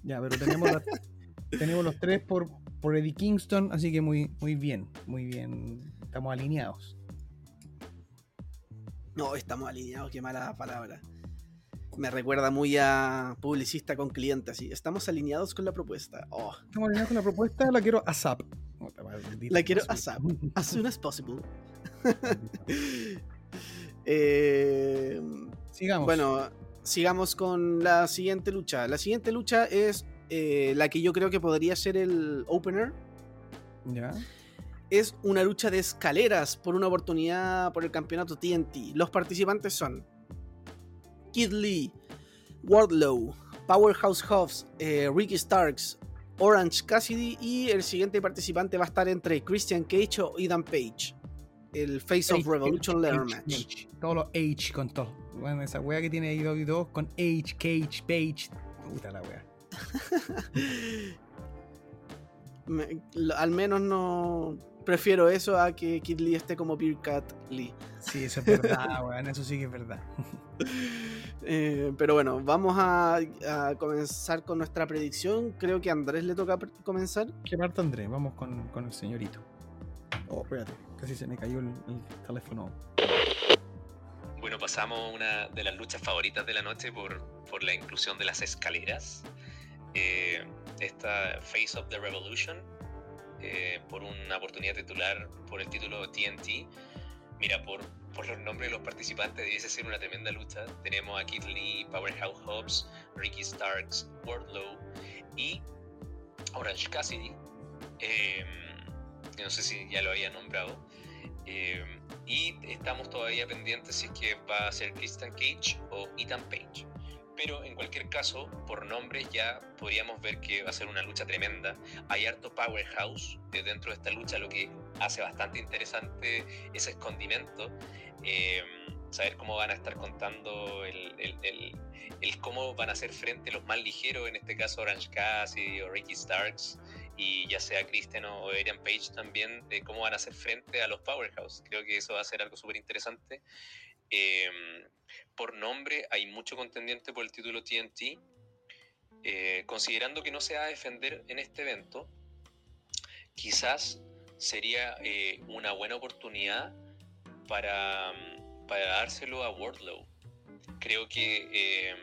Ya, pero tenemos, la- tenemos los tres por, por Eddie Kingston, así que muy, muy bien, muy bien. Estamos alineados. No, estamos alineados, qué mala palabra. Me recuerda muy a publicista con cliente, así. Estamos alineados con la propuesta. Oh, Estamos alineados con la propuesta, la quiero ASAP. La quiero. ASAP. as soon as possible. Eh, Sigamos. bueno, sigamos con la siguiente lucha. La siguiente lucha es eh, la que yo creo que podría ser el opener. Ya. Es una lucha de escaleras por una oportunidad por el campeonato TNT. Los participantes son Kid Lee, Wardlow, Powerhouse Hobbs, eh, Ricky Starks, Orange Cassidy y el siguiente participante va a estar entre Christian Cage o Ethan Page. El Face of Revolution H, Match. H. Todos los H con todo. Bueno, esa wea que tiene AEW 2 con H, Cage, Page. Puta la wea. Me- lo- al menos no prefiero eso a que Kid Lee esté como Beer Cat Lee. Sí, eso es verdad, weón. Eso sí que es verdad. Eh, pero bueno, vamos a, a comenzar con nuestra predicción. Creo que a Andrés le toca comenzar. ¿Qué parte Andrés? Vamos con, con el señorito. Oh, espérate. Casi se me cayó el, el teléfono. Bueno, pasamos una de las luchas favoritas de la noche por, por la inclusión de las escaleras. Eh, esta Face of the Revolution, eh, por una oportunidad titular por el título TNT. Mira, por, por los nombres de los participantes, debiese ser una tremenda lucha. Tenemos a Kid Lee, Powerhouse Hobbs, Ricky Starks, Wardlow y Orange Cassidy. Eh, no sé si ya lo había nombrado. Eh, y estamos todavía pendientes si es que va a ser Christian Cage o Ethan Page. Pero en cualquier caso, por nombres ya podríamos ver que va a ser una lucha tremenda. Hay harto powerhouse dentro de esta lucha, lo que hace bastante interesante ese escondimiento. Eh, saber cómo van a estar contando el- el- el cómo van a hacer frente los más ligeros, en este caso Orange Cassidy o Ricky Starks, y ya sea Christian o Adrian Page también, de cómo van a hacer frente a los Powerhouse. Creo que eso va a ser algo súper interesante. Eh, por nombre, hay mucho contendiente por el título TNT. Eh, considerando que no se va a defender en este evento, quizás sería eh, una buena oportunidad para, para dárselo a Wardlow. Creo que, eh,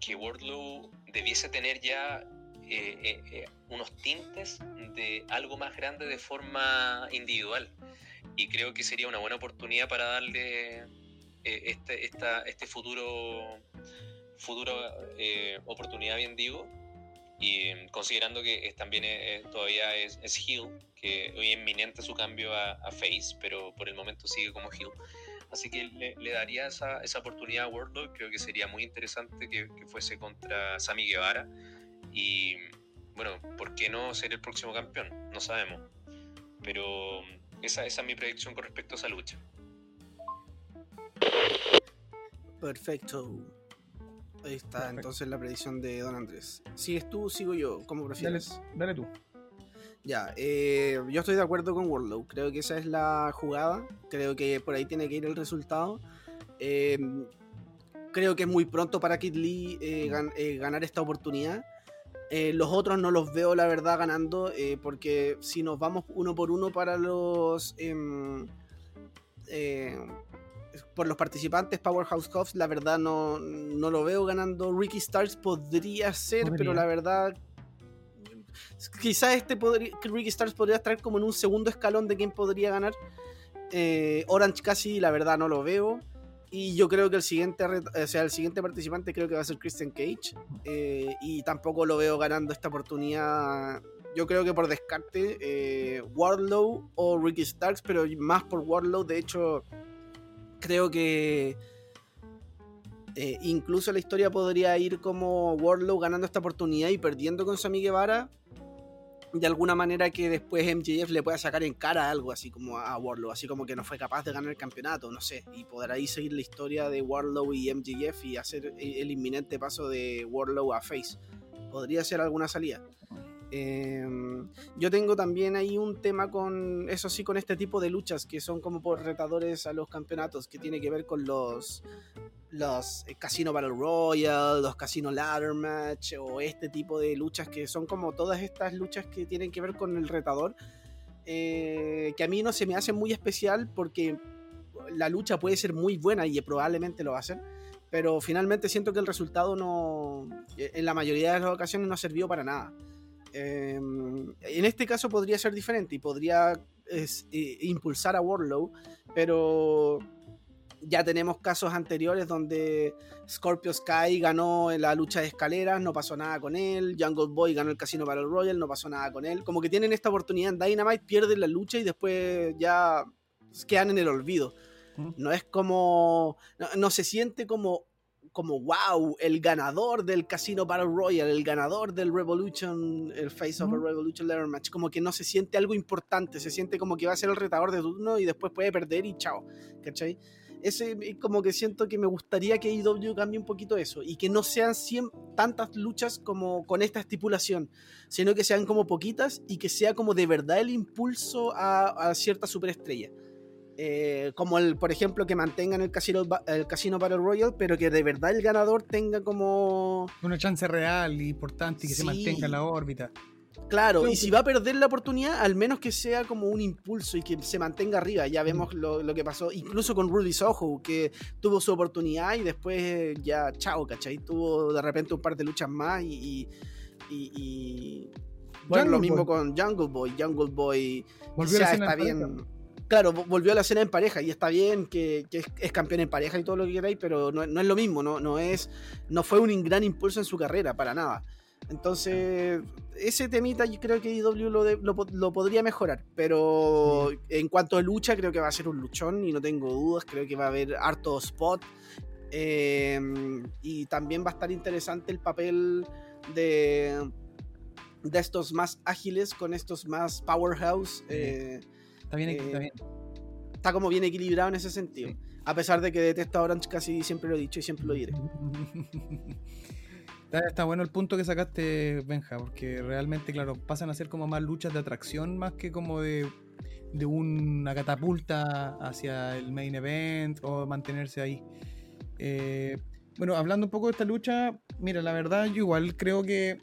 que Wardlow debiese tener ya eh, eh, eh, unos tintes de algo más grande de forma individual. Y creo que sería una buena oportunidad para darle eh, este, esta, este futuro, futuro eh, oportunidad, bien digo. Y eh, considerando que es- también eh, todavía es, es heel, que hoy es inminente su cambio a, a face, pero por el momento sigue como heel. Así que le, le daría esa, esa oportunidad a Wardlow. Creo que sería muy interesante que, que fuese contra Sammy Guevara. Y bueno, ¿por qué no ser el próximo campeón? No sabemos. Pero esa, esa es mi predicción con respecto a esa lucha. Perfecto. Ahí está Perfecto. entonces la predicción de Don Andrés. ¿Sigues tú sigo yo? Como Dale, prefieres. dale tú. Ya, eh, yo estoy de acuerdo con Warlow. Creo que esa es la jugada. Creo que por ahí tiene que ir el resultado. Eh, creo que es muy pronto para Kid Lee eh, gan- eh, ganar esta oportunidad. Eh, los otros no los veo, la verdad, ganando. eh, porque si nos vamos uno por uno para los. em, eh, por los participantes, Powerhouse Hobbs, la verdad no, no lo veo ganando. Ricky Starks podría ser, pero la verdad quizás este podría, Ricky Stars podría estar como en un segundo escalón de quién podría ganar. Orange casi la verdad no lo veo. Y yo creo que el siguiente, sea, el siguiente participante creo que va a ser Christian Cage. Eh, y tampoco lo veo ganando esta oportunidad. Yo creo que por descarte, eh, o Ricky Starks, pero más por Wardlow. De hecho, creo que eh, incluso la historia podría ir como Wardlow ganando esta oportunidad y perdiendo con Sammy Guevara de alguna manera que después MJF le pueda sacar en cara algo así como a Warlow, así como que no fue capaz de ganar el campeonato, no sé, y poder ahí seguir la historia de Warlow y MJF y hacer el inminente paso de Warlow a Face. Podría ser alguna salida. Em, yo tengo también ahí un tema con, eso sí, con este tipo de luchas que son como por retadores a los campeonatos, que tiene que ver con los, los eh, Casino Battle Royale, los Casino Ladder Match o este tipo de luchas que son como todas estas luchas que tienen que ver con el retador, eh, que a mí no se me hace muy especial porque la lucha puede ser muy buena y probablemente lo va a ser, pero finalmente siento que el resultado no, en la mayoría de las ocasiones no sirvió para nada. Em, en este caso podría ser diferente y podría impulsar a Warlow, pero ya tenemos casos anteriores donde Scorpio Sky ganó en la lucha de escaleras, no pasó nada con él, Jungle Boy ganó el Casino Battle Royale, no pasó nada con él. Como que tienen esta oportunidad en Dynamite, pierden la lucha y después ya quedan en el olvido. No es como. no se siente como como wow, el ganador del Casino Battle Royale, el ganador del Revolution, el Face of a Revolution Level Match, como que no se siente algo importante, se siente como que va a ser el retador de turno y después puede perder y chao, ¿cachai? Ese como que siento que me gustaría que IW cambie un poquito eso y que no sean 100, tantas luchas como con esta estipulación, sino que sean como poquitas y que sea como de verdad el impulso a, a cierta superestrella. Eh, como el, por ejemplo, que mantengan el casino, el casino Battle Royale, pero que de verdad el ganador tenga como. Una chance real y importante y que se mantenga en la órbita. Claro, y si va a perder la oportunidad, al menos que sea como un impulso y que se mantenga arriba. Ya vemos lo, lo que pasó, incluso con Rudy Soho, que tuvo su oportunidad y después ya, chao, ¿cachai? Tuvo de repente un par de luchas más y. y, bueno, lo mismo con Jungle Boy. Jungle Boy Volvió ya está bien claro, volvió a la escena en pareja y está bien que, es, campeón en pareja y todo lo que queráis, pero no, es lo mismo, no, no, es, no fue un gran impulso en su carrera, para nada. Entonces, ese temita yo creo que IW lo, podría mejorar, pero en cuanto a lucha, creo que va a ser un luchón y no tengo dudas, creo que va a haber harto spot. Em, y también va a estar interesante el papel de, de estos más ágiles con estos más powerhouse. Eh, Está bien, está bien. Está como bien equilibrado en ese sentido. A pesar de que detesto a Orange casi siempre lo he dicho y siempre lo diré. Está, bueno el punto que sacaste, Benja, porque realmente, claro, pasan a ser como más luchas de atracción más que como de, de una catapulta hacia el main event o mantenerse ahí. Eh, bueno, hablando un poco de esta lucha, mira, la verdad yo igual creo que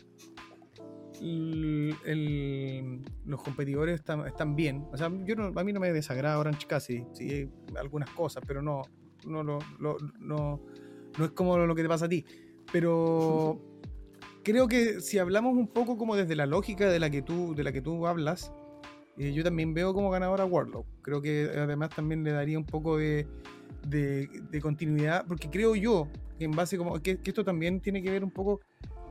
los competidores están, bien. O sea, yo a mí no me desagrada Orange casi, sí, algunas cosas, pero no, no, no, no, es como lo que te pasa a ti. Pero creo que si hablamos un poco como desde la lógica de la que tú, de la que tú hablas, eh, yo también veo como ganadora a Warlock. Creo que además también le daría un poco de, de, continuidad, porque creo yo en base como que, esto también tiene que ver un poco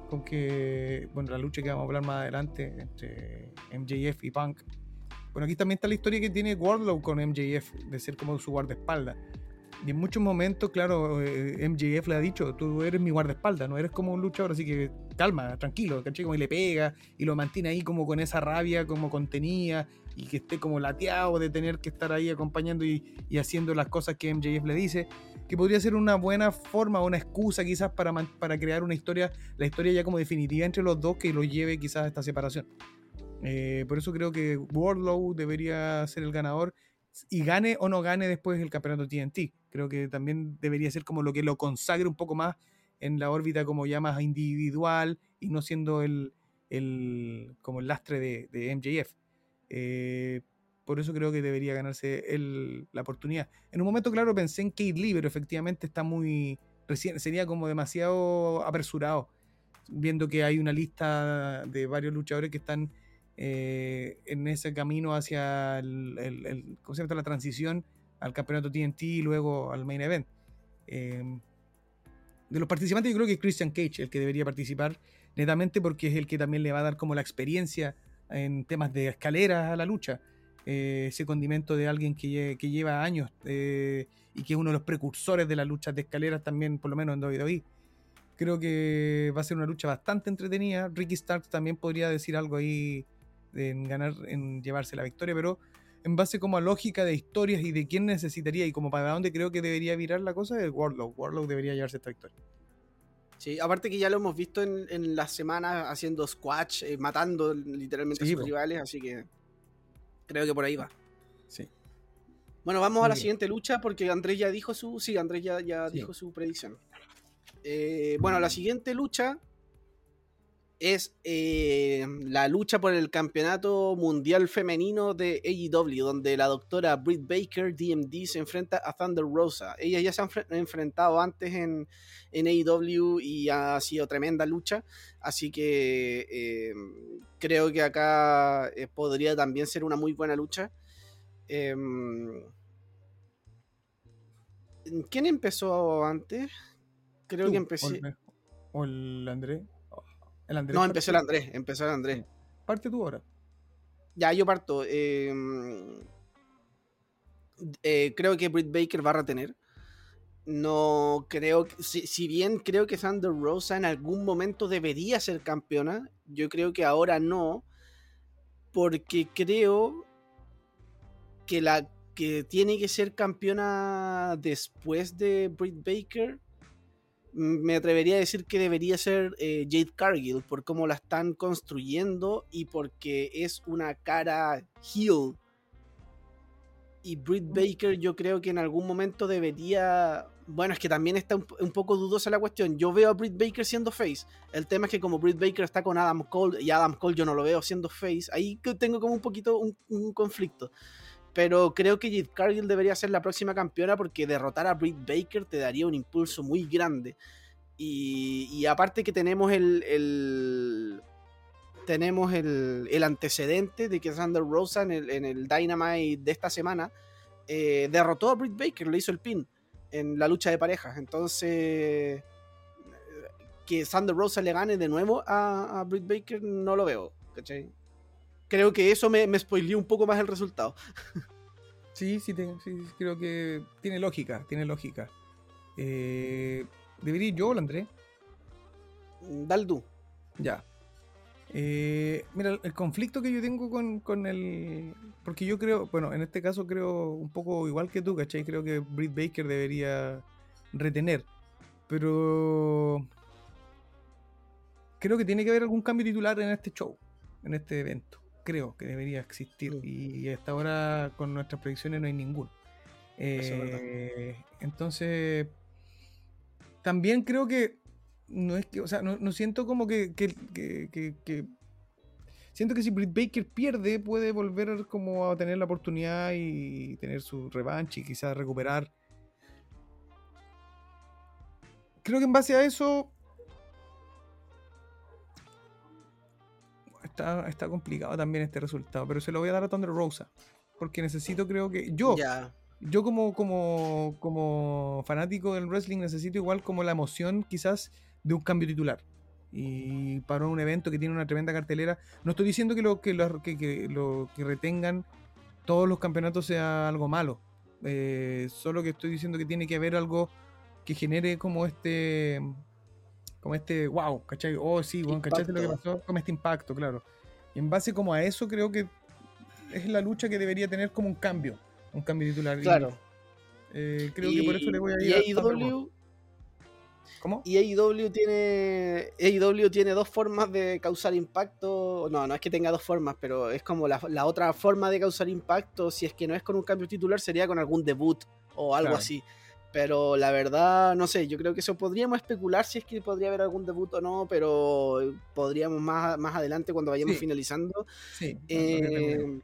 con que, bueno, la lucha que vamos a hablar más adelante entre MJF y Punk. Bueno, aquí también está la historia que tiene Wardlow con MJF, de ser como su guardaespaldas. Y en muchos momentos, claro, eh, MJF le ha dicho, tú eres mi guardaespaldas, no eres como un luchador, así que calma, tranquilo, ¿cachai? Como y le pega y lo mantiene ahí como con esa rabia, como contenida y que esté como lateado de tener que estar ahí acompañando y, y haciendo las cosas que MJF le dice que podría ser una buena forma, una excusa quizás para, para crear una historia, la historia ya como definitiva entre los dos que lo lleve quizás a esta separación. Eh, por eso creo que Wardlow debería ser el ganador y gane o no gane después el campeonato TNT. Creo que también debería ser como lo que lo consagre un poco más en la órbita como ya más individual y no siendo el, el como el lastre de, MJF. Eh, por eso creo que debería ganarse la oportunidad. En un momento, claro, pensé en Kate Lee, pero efectivamente está muy. Recién, sería como demasiado apresurado, viendo que hay una lista de varios luchadores que están eh, en ese camino hacia el, concepto de la transición al campeonato TNT y luego al main event. Em, de los participantes, yo creo que es Christian Cage el que debería participar, netamente porque es el que también le va a dar como la experiencia en temas de escaleras a la lucha. Eh, ese condimento de alguien que, lleva años eh, y que es uno de los precursores de las luchas de escaleras también, por lo menos en WWE. Creo que va a ser una lucha bastante entretenida. Ricky Starks también podría decir algo ahí en ganar, en llevarse la victoria, pero en base como a lógica de historias y de quién necesitaría y como para dónde creo que debería virar la cosa, el Warlock. Warlock debería llevarse esta victoria. Sí, aparte que ya lo hemos visto en, en las semanas haciendo squash, eh, matando literalmente Sí, a sus po. rivales, así que creo que por ahí va. Sí. Bueno, vamos a la bien. siguiente lucha porque Andrés ya dijo su. Sí, Andrés ya, ya Sí. dijo su predicción. Eh, bueno, la siguiente lucha es eh, la lucha por el campeonato mundial femenino de AEW, donde la doctora Britt Baker, DMD, se enfrenta a Thunder Rosa. Ellas ya se han fre- enfrentado antes en, en AEW y ha sido tremenda lucha, así que eh, creo que acá eh, podría también ser una muy buena lucha. Em, ¿Quién empezó antes? Creo Tú, que empecé. O el Andrés. El Andrés. No, empezó el Andrés, empezó el Andrés. Parte tú ahora. Ya, yo parto. em, eh, creo que Britt Baker va a retener. No creo que, si, si bien creo que Thunder Rosa en algún momento debería ser campeona, yo creo que ahora no, porque creo que la que tiene que ser campeona después de Britt Baker, me atrevería a decir que debería ser eh, Jade Cargill por cómo la están construyendo y porque es una cara heel. Y Britt Baker yo creo que en algún momento debería... Bueno, es que también está un, un poco dudosa la cuestión. Yo veo a Britt Baker siendo face. El tema es que como Britt Baker está con Adam Cole y Adam Cole yo no lo veo siendo face, ahí que tengo como un poquito un, un conflicto. Pero creo que Jade Cargill debería ser la próxima campeona porque derrotar a Britt Baker te daría un impulso muy grande. Y, aparte que tenemos el, tenemos el, antecedente de que Thunder Rosa en el, en el Dynamite de esta semana eh, derrotó a Britt Baker, le hizo el pin en la lucha de parejas. Entonces, que Thunder Rosa le gane de nuevo a, a Britt Baker no lo veo. ¿cachai? Creo que eso me, me spoileó un poco más el resultado. Sí, sí, te- sí, sí, creo que tiene lógica, tiene lógica. Eh, ¿Debería ir yo o el Andrés? Dale tú. Ya. Eh, mira, el conflicto que yo tengo con, con el... Porque yo creo, bueno, en este caso creo un poco igual que tú, ¿cachai? Creo que Britt Baker debería retener. Pero... Creo que tiene que haber algún cambio titular en este show, en este evento. Creo que debería existir. Mm. Y hasta ahora con nuestras predicciones no hay ninguno. Eso es. Eh, entonces, también creo que no es que, o sea, no, no siento como que, que, que- que- que- siento que si Britt Baker pierde puede volver como a tener la oportunidad y tener su revancha y quizás recuperar. Creo que en base a eso está, está complicado también este resultado, pero se lo voy a dar a Thunder Rosa. Porque necesito, creo que yo, yo como, como, como fanático del wrestling necesito igual como la emoción quizás de un cambio titular. Y para un evento que tiene una tremenda cartelera, no estoy diciendo que lo que, lo, que, que lo que retengan todos los campeonatos sea algo malo. Eh, solo que estoy diciendo que tiene que haber algo que genere como este como este wow, ¿cachai? Oh, sí, bueno, ¿cachaste lo que pasó? Como este impacto, claro. Y en base como a eso creo que es la lucha que debería tener como un cambio, un cambio titular. Y, Claro. eh, creo que por eso le voy a y ir a Thunder Rosa. AEW, ¿Cómo? y AEW tiene AEW tiene dos formas de causar impacto. No, no es que tenga dos formas, pero es como la, la otra forma de causar impacto. Si es que no es con un cambio titular, sería con algún debut o algo Claro. así. Pero la verdad, no sé, yo creo que eso podríamos especular si es que podría haber algún debut o no, pero podríamos más, más adelante cuando vayamos Sí. finalizando. Sí. no, no, Eh,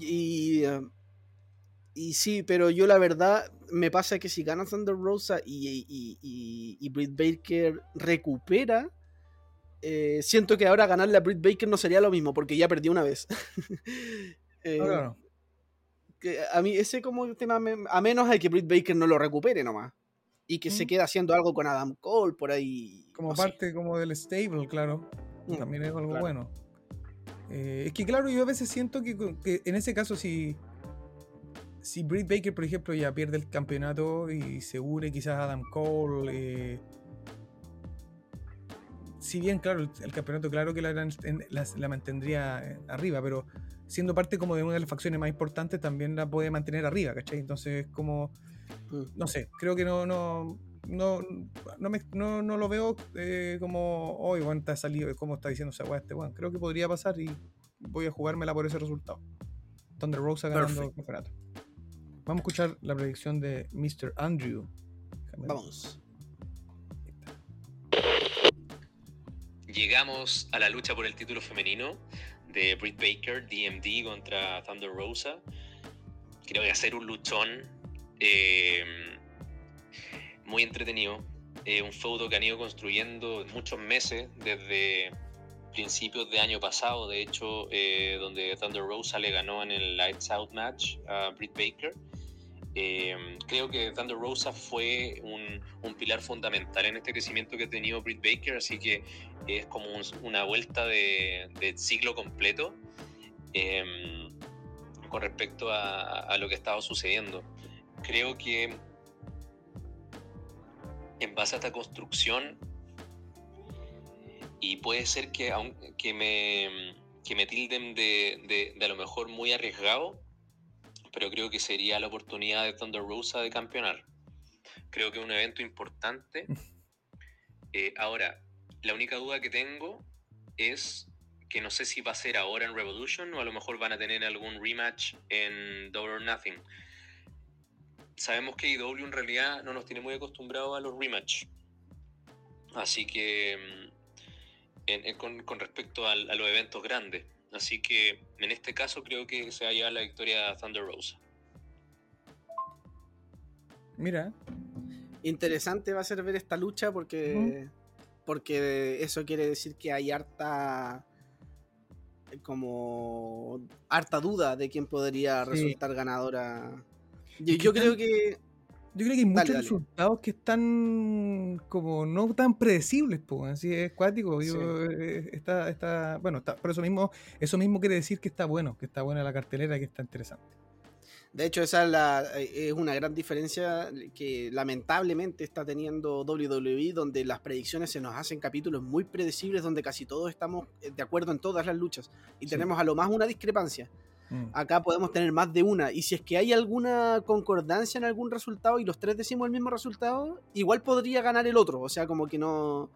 y, eh, y sí, pero yo la verdad me pasa que si gana Thunder Rosa y, y, y, y Britt Baker recupera, eh, siento que ahora ganarle a Britt Baker no sería lo mismo porque ya perdió una vez. Eh, no, claro. Que a mí ese como tema, me- a menos de que Britt Baker no lo recupere nomás. Y que se quede haciendo algo con Adam Cole por ahí. Como no sé. parte como del stable, claro. Mm, También es algo claro. bueno. Eh, es que claro, yo a veces siento que, que en ese caso si si Britt Baker, por ejemplo, ya pierde el campeonato y se une quizás Adam Cole, eh, si bien, claro, el, el campeonato, claro que la, la, la mantendría eh, arriba, pero siendo parte como de una de las facciones más importantes, también la puede mantener arriba, ¿cachai? Entonces, como, Mm. no sé, creo que no, no, no, no, me- no, no lo veo eh, como, hoy, bueno, está salido, como está diciendo esa weá este, bueno, creo que podría pasar y voy a jugármela por ese resultado. Thunder Rosa ganando el campeonato. Vamos a escuchar la predicción de Mr. Andrew. Déjame- Vamos. Llegamos a la lucha por el título femenino de Britt Baker, DMD contra Thunder Rosa. Creo que ser un luchón eh, muy entretenido. Eh, un feudo que han ido construyendo muchos meses, desde principios de año pasado, de hecho, eh, donde Thunder Rosa le ganó en el Lights Out match a Britt Baker. Eh, creo que Thunder Rosa fue un, un pilar fundamental en este crecimiento que ha tenido Britt Baker, así que es como un- una vuelta de, de ciclo completo eh, con respecto a, a lo que estaba sucediendo. Creo que en base a esta construcción, y puede ser que, aun- que, me, que me tilden de, de- de a lo mejor muy arriesgado, pero creo que sería la oportunidad de Thunder Rosa de campeonar. Creo que es un evento importante. Eh, ahora, la única duda que tengo es que no sé si va a ser ahora en Revolution o a lo mejor van a tener algún rematch en Double or Nothing. Sabemos que IW en realidad no nos tiene muy acostumbrados a los rematch. Así que mm, en- en- con, con respecto a los eventos grandes. Así que en este caso creo que se va a llevar la victoria a Thunder Rosa. Mira, Interesante va a ser ver esta lucha porque, porque eso quiere decir que hay harta como harta duda de quién podría Sí. resultar ganadora. Yo, creo que Yo creo que hay muchos dale. resultados que están como no tan predecibles, pues, así es cuático. Sí. eh, está, está, bueno, está, por eso mismo, eso mismo quiere decir que está bueno, que está buena la cartelera, que está interesante. De hecho, esa es, la- eh, es una gran diferencia que lamentablemente está teniendo WWE, donde las predicciones se nos hacen capítulos muy predecibles, donde casi todos estamos eh, de acuerdo en todas las luchas. Y Sí. tenemos a lo más una discrepancia. Mm. Acá podemos tener más de una. Y si es que hay alguna concordancia en algún resultado y los tres decimos el mismo resultado, igual podría ganar el otro. O sea, como que no,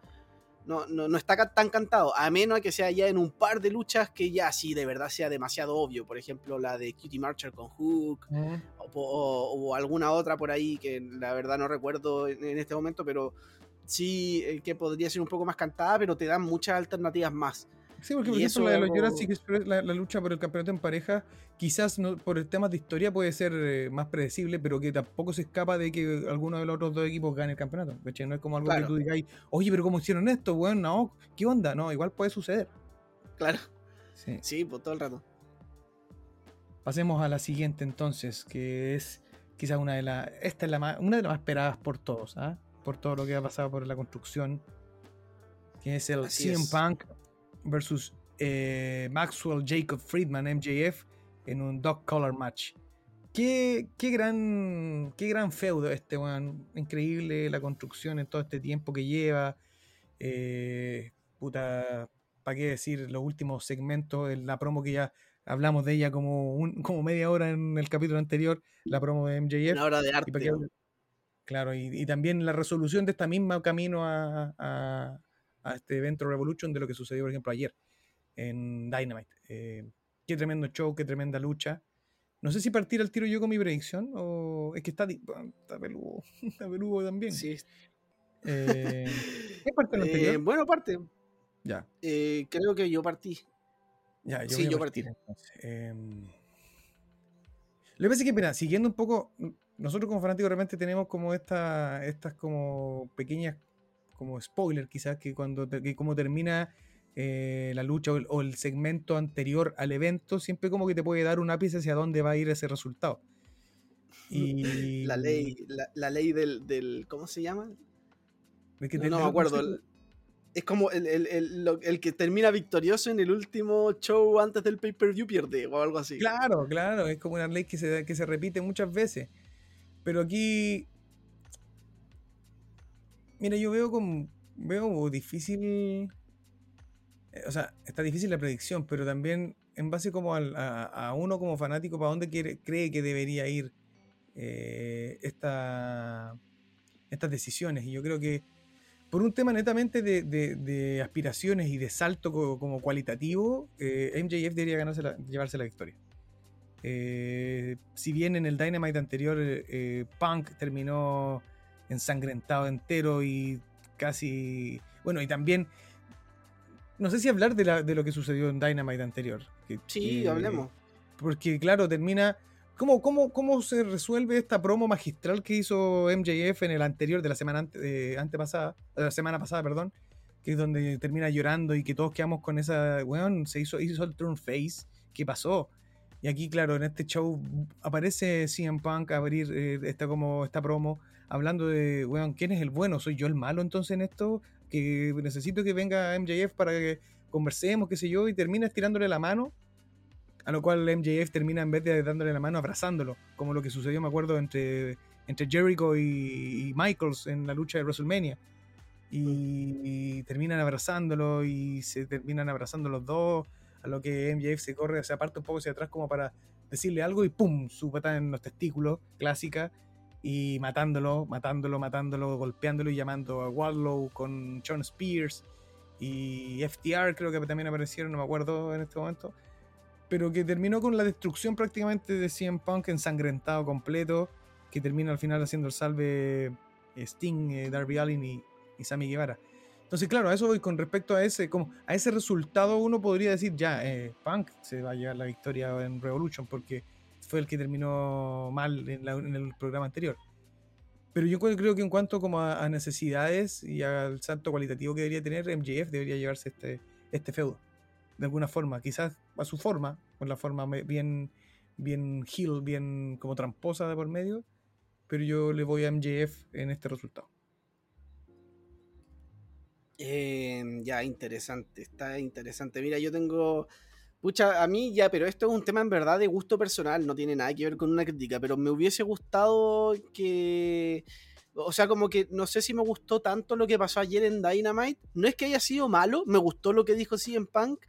no, no, no está tan cantado. A menos que sea ya en un par de luchas que ya sí de verdad sea demasiado obvio. Por ejemplo, la de Cutie Marcher con Hook. Mm. O, o- o alguna otra por ahí que la verdad no recuerdo en, en este momento. Pero sí eh, que podría ser un poco más cantada. Pero te dan muchas alternativas más. Sí, porque por Y ejemplo la de los Jurassic Express, la, la lucha por el campeonato en pareja, quizás no, por el tema de historia puede ser eh, más predecible, pero que tampoco se escapa de que alguno de los otros dos equipos gane el campeonato. No es como algo Claro. que tú digas, oye, pero ¿cómo hicieron esto? Bueno, no, ¿qué onda? No, igual puede suceder. Claro. Sí. Sí, por todo el rato. Pasemos a la siguiente entonces, que es quizás una de las. Esta es la más, una de las más esperadas por todos, ¿ah? por todo lo que ha pasado por la construcción. Que es el Así CM es. Punk versus eh, Maxwell Jacob Friedman, MJF, en un dog collar match. Qué, qué gran qué gran feudo este, weón. Increíble la construcción en todo este tiempo que lleva. Eh, puta, ¿para qué decir? Los últimos segmentos, en la promo que ya hablamos de ella como, un- como media hora en el capítulo anterior, la promo de MJF. Una hora de Y arte. qué Claro, y, y también la resolución de esta misma camino a, a- a este evento Revolution de lo que sucedió, por ejemplo, ayer en Dynamite. Eh, qué tremendo show, qué tremenda lucha. No sé si partir al tiro yo con mi predicción o es que está, está peludo, está peludo también. Sí. Eh, ¿Qué parte Eh, anterior? bueno, aparte, Ya, eh, creo que yo partí. ya, yo sí, yo partir, partí. Em, lo que pasa es que, mira, siguiendo un poco, nosotros como fanáticos realmente tenemos como esta, estas como pequeñas, como spoiler quizás, que cuando que como termina eh, la lucha o el, o el segmento anterior al evento, siempre como que te puede dar un ápice hacia dónde va a ir ese resultado. Y La ley, la, la ley del, del. ¿Cómo se llama? es que No, no me acuerdo. el- Es como el, el- el- lo- el que termina victorioso en el último show antes del pay-per-view pierde o algo así. Claro, claro, es como una ley que se, que se repite muchas veces. Pero aquí. Mira, yo veo como. Veo difícil eh, o sea, está difícil la predicción, pero también en base como a, uno como fanático, para dónde cree que debería ir eh, esta, estas decisiones. Y yo creo que por un tema netamente de, aspiraciones y de salto co- como cualitativo, eh, MJF debería ganarse la- llevarse la victoria. Si bien en el Dynamite anterior Punk terminó ensangrentado entero y casi... Bueno, y también... No sé si hablar de, la- de lo que sucedió en Dynamite anterior. que- Sí, que- hablemos. porque, claro, termina. ¿Cómo, cómo, ¿Cómo se resuelve esta promo magistral que hizo MJF en el anterior de la semana ante- eh, antepasada, la semana pasada, perdón? Que es donde termina llorando y que todos quedamos con esa. Weón, se hizo, hizo el turn face. ¿Qué pasó? Y aquí, claro, en este show aparece CM Punk a abrir eh, esta, como, esta promo hablando de, weón, ¿quién es el bueno? ¿Soy yo el malo entonces en esto? Que necesito que venga MJF para que conversemos, qué sé yo, y termina estirándole la mano a lo cual MJF termina en vez de dándole la mano abrazándolo, como lo que sucedió, me acuerdo, entre, entre Jericho y, y Michaels en la lucha de WrestleMania. Y, y terminan abrazándolo y se terminan abrazando los dos, a lo que MJF se corre, se aparta un poco hacia atrás como para decirle algo y ¡pum! Su patada en los testículos, clásica, y matándolo, matándolo, matándolo, golpeándolo y llamando a Wardlow con John Spears y FTR creo que también aparecieron, no me acuerdo en este momento pero que terminó con la destrucción prácticamente de CM Punk ensangrentado completo, que termina al final haciendo el salve eh, Sting, eh, Darby Allin y, y Sammy Guevara. Entonces, claro, a eso voy con respecto a ese, como a ese resultado uno podría decir, ya, eh, Punk se va a llevar la victoria en Revolution porque fue el que terminó mal en, la- en el programa anterior. Pero yo creo que en cuanto como a, a necesidades y al salto cualitativo que debería tener, MJF debería llevarse este, este feudo de alguna forma, quizás a su forma, con la forma bien, bien heel, bien como tramposa de por medio, pero yo le voy a MJF en este resultado. Eh, ya, interesante, está interesante. Mira, yo tengo. Pucha, a mí ya, pero esto es un tema en verdad de gusto personal, no tiene nada que ver con una crítica, pero me hubiese gustado que. O sea, como que no sé si me gustó tanto lo que pasó ayer en Dynamite. No es que haya sido malo, me gustó lo que dijo CM Punk,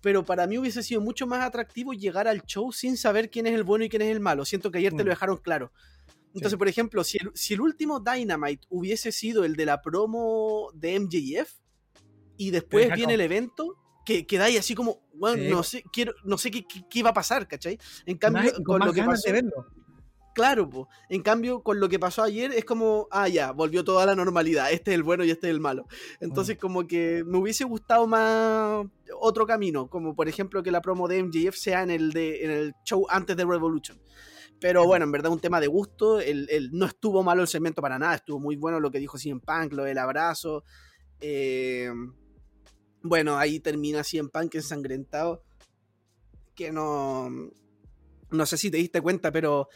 pero para mí hubiese sido mucho más atractivo llegar al show sin saber quién es el bueno y quién es el malo. Siento que ayer te Mm. lo dejaron claro. Entonces, Sí. por ejemplo, si el, si el último Dynamite hubiese sido el de la promo de MJF y después viene el evento, que quedáis así como, bueno, Sí. no sé, quiero, no sé qué, qué- qué iba a pasar, ¿cachai? En cambio, con, más lo que pasó, de verlo. claro, po. en cambio, con lo que pasó ayer es como, ah, ya, volvió toda la normalidad, este es el bueno y este es el malo. Mm. Entonces, como que me hubiese gustado más otro camino, como por ejemplo que la promo de MJF sea en el, de, en el show antes de Revolution. Pero bueno, en verdad un tema de gusto. El, el- no estuvo malo el segmento para nada. Estuvo muy bueno lo que dijo CM Punk, lo del abrazo. Eh, bueno, ahí termina CM Punk ensangrentado. Que no. No sé si te diste cuenta, pero.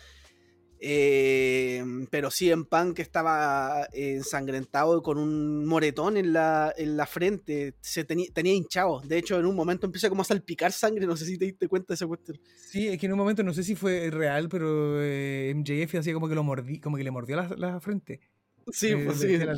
eh, pero CM Punk estaba ensangrentado con un moretón en la, en la frente. Se tenía, tenía hinchado. De hecho, en un momento empieza como a salpicar sangre. No sé si te diste cuenta de esa cuestión. Sí, es que en un momento no sé si fue real, pero eh, MJF hacía como que lo mordí, como que le mordió la, la frente. Sí, Eh, pues sí. la-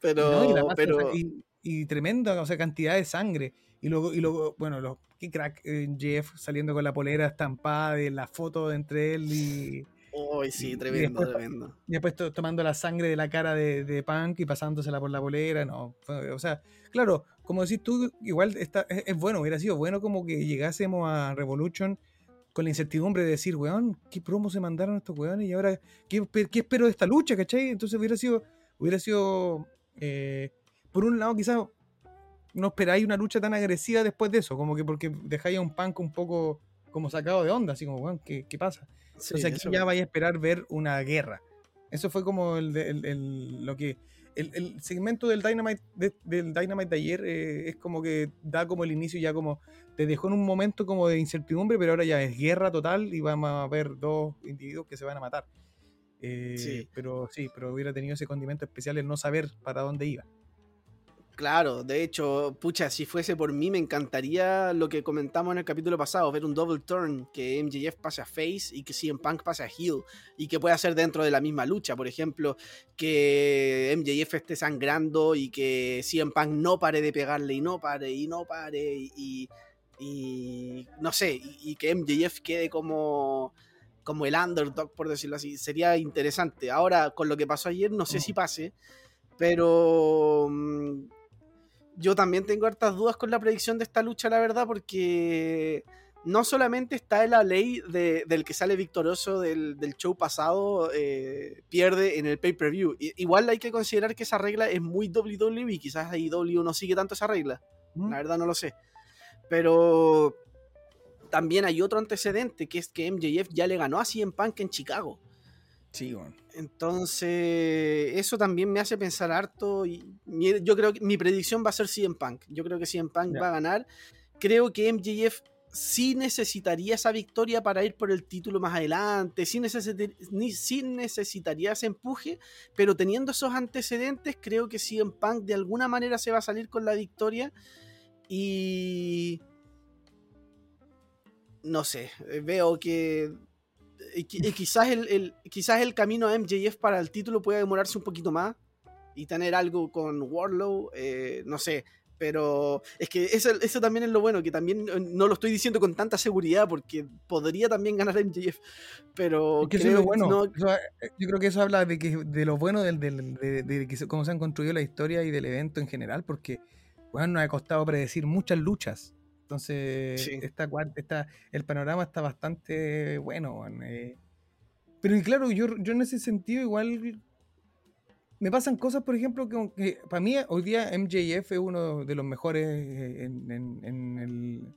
Pero, No, y, la masa de pero y- y tremenda, o sea, cantidad de sangre. Y luego, y luego bueno, los, qué crack eh, Jeff saliendo con la polera estampada de la foto entre él y, Uy, y- sí, y tremendo, después- tremendo. y después to- tomando la sangre de la cara de, de Punk y pasándosela por la polera. No, o sea, claro, como decís tú, igual está, es, es bueno, hubiera sido bueno como que llegásemos a Revolution con la incertidumbre de decir, weón, ¿qué promo se mandaron estos weones? Y ahora, ¿qué, qué espero de esta lucha? ¿Cachai? Entonces hubiera sido, hubiera sido, eh, por un lado, quizás no esperáis una lucha tan agresiva después de eso, como que porque dejáis a un punk un poco como sacado de onda, así como, weón, ¿qué, qué pasa? Sí, Entonces aquí eso- ya vais a esperar ver una guerra. Eso fue como el, el- el- lo que. El, el segmento del Dynamite de, del Dynamite de ayer eh, es como que da como el inicio, ya como te dejó en un momento como de incertidumbre, pero ahora ya es guerra total y vamos a ver dos individuos que se van a matar. Eh, Sí. Pero sí, pero hubiera tenido ese condimento especial el no saber para dónde iba. Claro, de hecho, pucha, si fuese por mí, me encantaría lo que comentamos en el capítulo pasado, ver un double turn, que MJF pase a face y que CM Punk pase a heel, y que pueda ser dentro de la misma lucha, por ejemplo, que MJF esté sangrando y que CM Punk no pare de pegarle y no pare y no pare y, y no sé, y, que MJF quede como como el underdog, por decirlo así, sería interesante. Ahora, con lo que pasó ayer, no sé si pase, pero mm, yo también tengo hartas dudas con la predicción de esta lucha, la verdad, porque no solamente está en la ley del que sale victorioso del, show pasado, eh, pierde en el pay-per-view. Igual hay que considerar que esa regla es muy WWE, quizás AEW no sigue tanto esa regla. La verdad no lo sé. Pero también hay otro antecedente, que es que MJF ya le ganó a CM Punk en Chicago. Sí, bueno. Entonces, eso también me hace pensar harto. Y yo creo que mi predicción va a ser CM Punk. Yo creo que CM Punk va a ganar. Creo que MJF sí necesitaría esa victoria para ir por el título más adelante. Sí, sí necesitaría ese empuje. Pero teniendo esos antecedentes, creo que CM Punk de alguna manera se va a salir con la victoria. Y. No sé, veo que y, quizás, el, quizás el camino a MJF para el título pueda demorarse un poquito más y tener algo con Warlow, eh, no sé. Pero es que eso, eso, también es lo bueno, que también no lo estoy diciendo con tanta seguridad porque podría también ganar MJF. Pero creo, bueno. Eh, yo creo que eso habla de, que, de lo bueno del, del, de, cómo se han construido la historia y del evento en general, porque bueno, nos ha costado predecir muchas luchas entonces, está, el panorama está bastante bueno. Eh. Pero y claro, yo, yo en ese sentido igual me pasan cosas, por ejemplo, que, para mí hoy día MJF es uno de los mejores eh, en,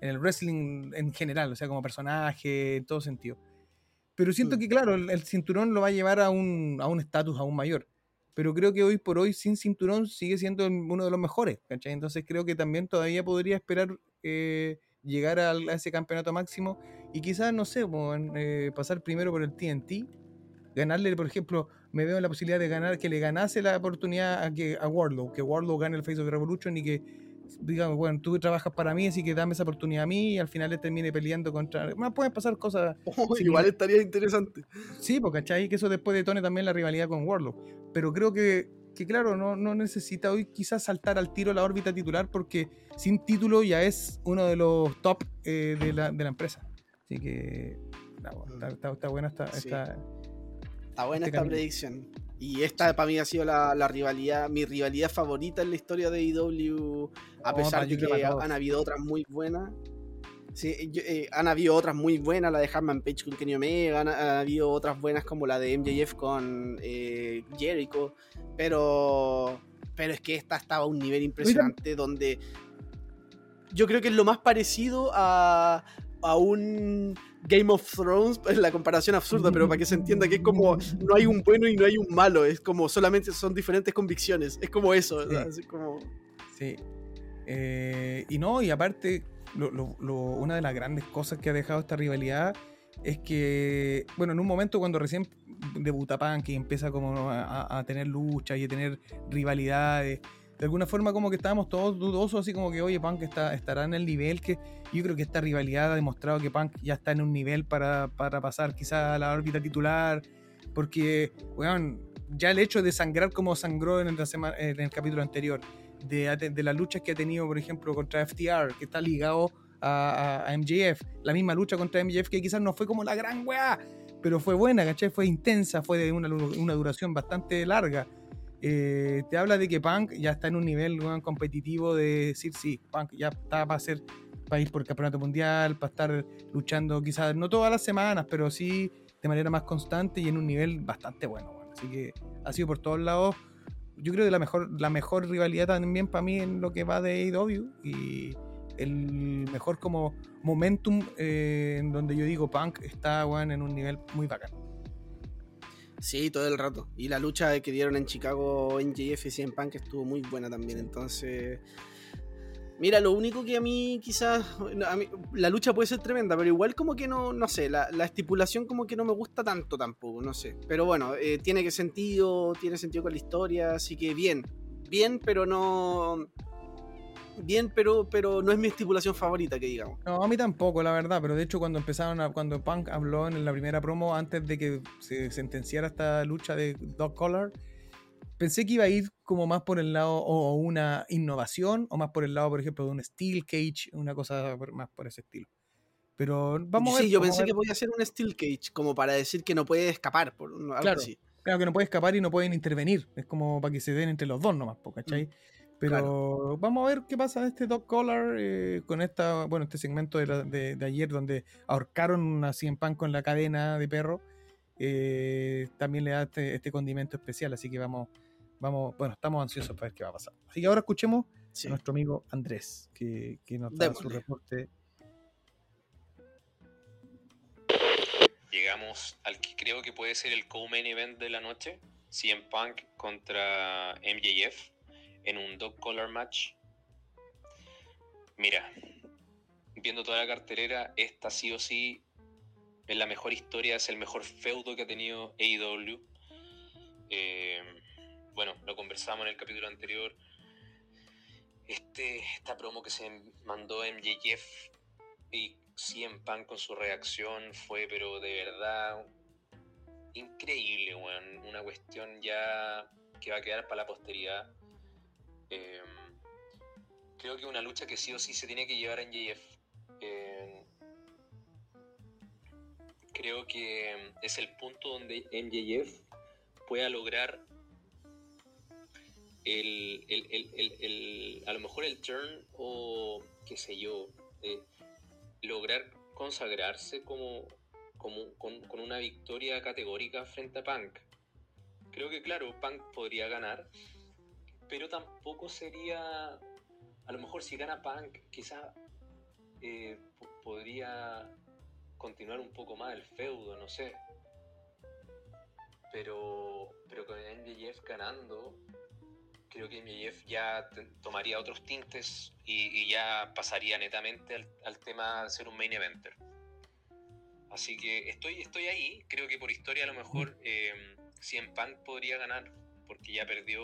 el, wrestling en general, o sea, como personaje, en todo sentido. Pero siento mm. que, claro, el, cinturón lo va a llevar a un estatus aún mayor pero creo que hoy por hoy sin cinturón sigue siendo uno de los mejores, ¿cachai? Entonces creo que también todavía podría esperar eh, llegar a, ese campeonato máximo y quizás, no sé, eh, pasar primero por el TNT, ganarle, por ejemplo, me veo la posibilidad de ganar, que le ganase la oportunidad a, que, a Warlow, que Warlow gane el Face of Revolution y que digamos, bueno, tú trabajas para mí, así que dame esa oportunidad a mí y al final le termine peleando contra. Más pueden pasar cosas. Oh, igual estaría interesante. Sí, porque ¿cachai? Que eso después detone también la rivalidad con Warlock. Pero creo que, que claro, no, no necesita hoy quizás saltar al tiro la órbita titular porque sin título ya es uno de los top eh, de, la, de, la, empresa. Así que. está, buena esta. Está buena este esta predicción. Y esta para mí ha sido la, rivalidad, mi rivalidad favorita en la historia de IW, a pesar de que han habido otras muy buenas. Sí, eh, han habido otras muy buenas, la de Harman Page con Kenny Omega, han, habido otras buenas como la de MJF con eh, Jericho, pero, pero es que esta estaba a un nivel impresionante donde yo creo que es lo más parecido a, a un Game of Thrones, es la comparación absurda, pero para que se entienda que es como no hay un bueno y no hay un malo, es como solamente son diferentes convicciones, es como eso, sí. Eh, y no, y aparte, una de las grandes cosas que ha dejado esta rivalidad es que, bueno, en un momento cuando recién debuta Punk y empieza como a, tener luchas y a tener rivalidades de alguna forma como que estábamos todos dudosos, así como que, oye, Punk está, estará en el nivel que yo creo que esta rivalidad ha demostrado que Punk ya está en un nivel para, pasar quizá a la órbita titular, porque, bueno, ya el hecho de sangrar como sangró en el capítulo anterior, de, de, las luchas que ha tenido, por ejemplo, contra FTR, que está ligado a, MJF, la misma lucha contra MJF que quizás no fue como la gran weá, pero fue buena, ¿cachai? Fue intensa, fue de una, una duración bastante larga eh, te habla de que Punk ya está en un nivel competitivo de decir, sí, Punk ya está para ser para ir por el campeonato mundial, para estar luchando quizás no todas las semanas, pero sí de manera más constante y en un nivel bastante bueno. Así que ha sido por todos lados. Yo creo que la mejor, la mejor rivalidad también para mí en lo que va de AEW y el mejor como momentum eh, en donde yo digo Punk está en un nivel muy bacán. Sí, todo el rato. Y la lucha que dieron en Chicago en JF y en Punk estuvo muy buena también. Entonces, mira, lo único que a mí quizás, la lucha puede ser tremenda, pero igual como que no, no sé, la, estipulación como que no me gusta tanto tampoco, no sé. Pero bueno, eh, tiene que sentido, tiene sentido con la historia, así que bien. bien, pero no. Bien, pero, pero no es mi estipulación favorita, que digamos. No, a mí tampoco, la verdad, pero de hecho cuando empezaron a, cuando Punk habló en la primera promo antes de que se sentenciara esta lucha de Dog Collar, pensé que iba a ir como más por el lado o una innovación o más por el lado, por ejemplo, de un Steel Cage, una cosa más por ese estilo. Pero vamos a ver. Sí, yo pensé que podía ser un Steel Cage, como para decir que no puede escapar, por algo Claro. así. Claro que no puede escapar y no pueden intervenir. Es como para que se den entre los dos nomás, ¿cachai? Pero vamos a ver qué pasa en este Dog Collar eh, con esta, bueno, este segmento de, la- de- de ayer donde ahorcaron a CM Punk con la cadena de perro. eh, también le da este, este condimento especial, así que vamos, vamos, bueno, estamos ansiosos para ver qué va a pasar. Así que ahora escuchemos Sí. a nuestro amigo Andrés, que, que nos da su reporte. Llegamos al que creo que puede ser el co-main event de la noche. CM Punk contra MJF en un dog collar match. Mira, viendo toda la cartelera, esta sí o sí es la mejor historia, es el mejor feudo que ha tenido AEW. Eh, bueno, lo conversamos en el capítulo anterior. Este, esta promo que se mandó MJF y CM Punk con su reacción fue, pero de verdad, increíble, weón. Una cuestión ya que va a quedar para la posteridad. Eh, creo que una lucha que sí o sí se tiene que llevar en JF. Eh, creo que es el punto donde MJF pueda lograr el, el- el- a lo mejor el turn o qué sé yo, lograr consagrarse como, como con, con una victoria categórica frente a Punk. Creo que claro, Punk podría ganar, pero tampoco sería, a lo mejor si gana Punk, quizá eh, po- podría continuar un poco más el feudo, no sé. Pero, pero con MJF ganando, creo que MJF ya tomaría otros tintes y, ya pasaría netamente al, tema de ser un main eventer. Así que estoy, estoy ahí, creo que por historia a lo mejor eh, CM Punk podría ganar, porque ya perdió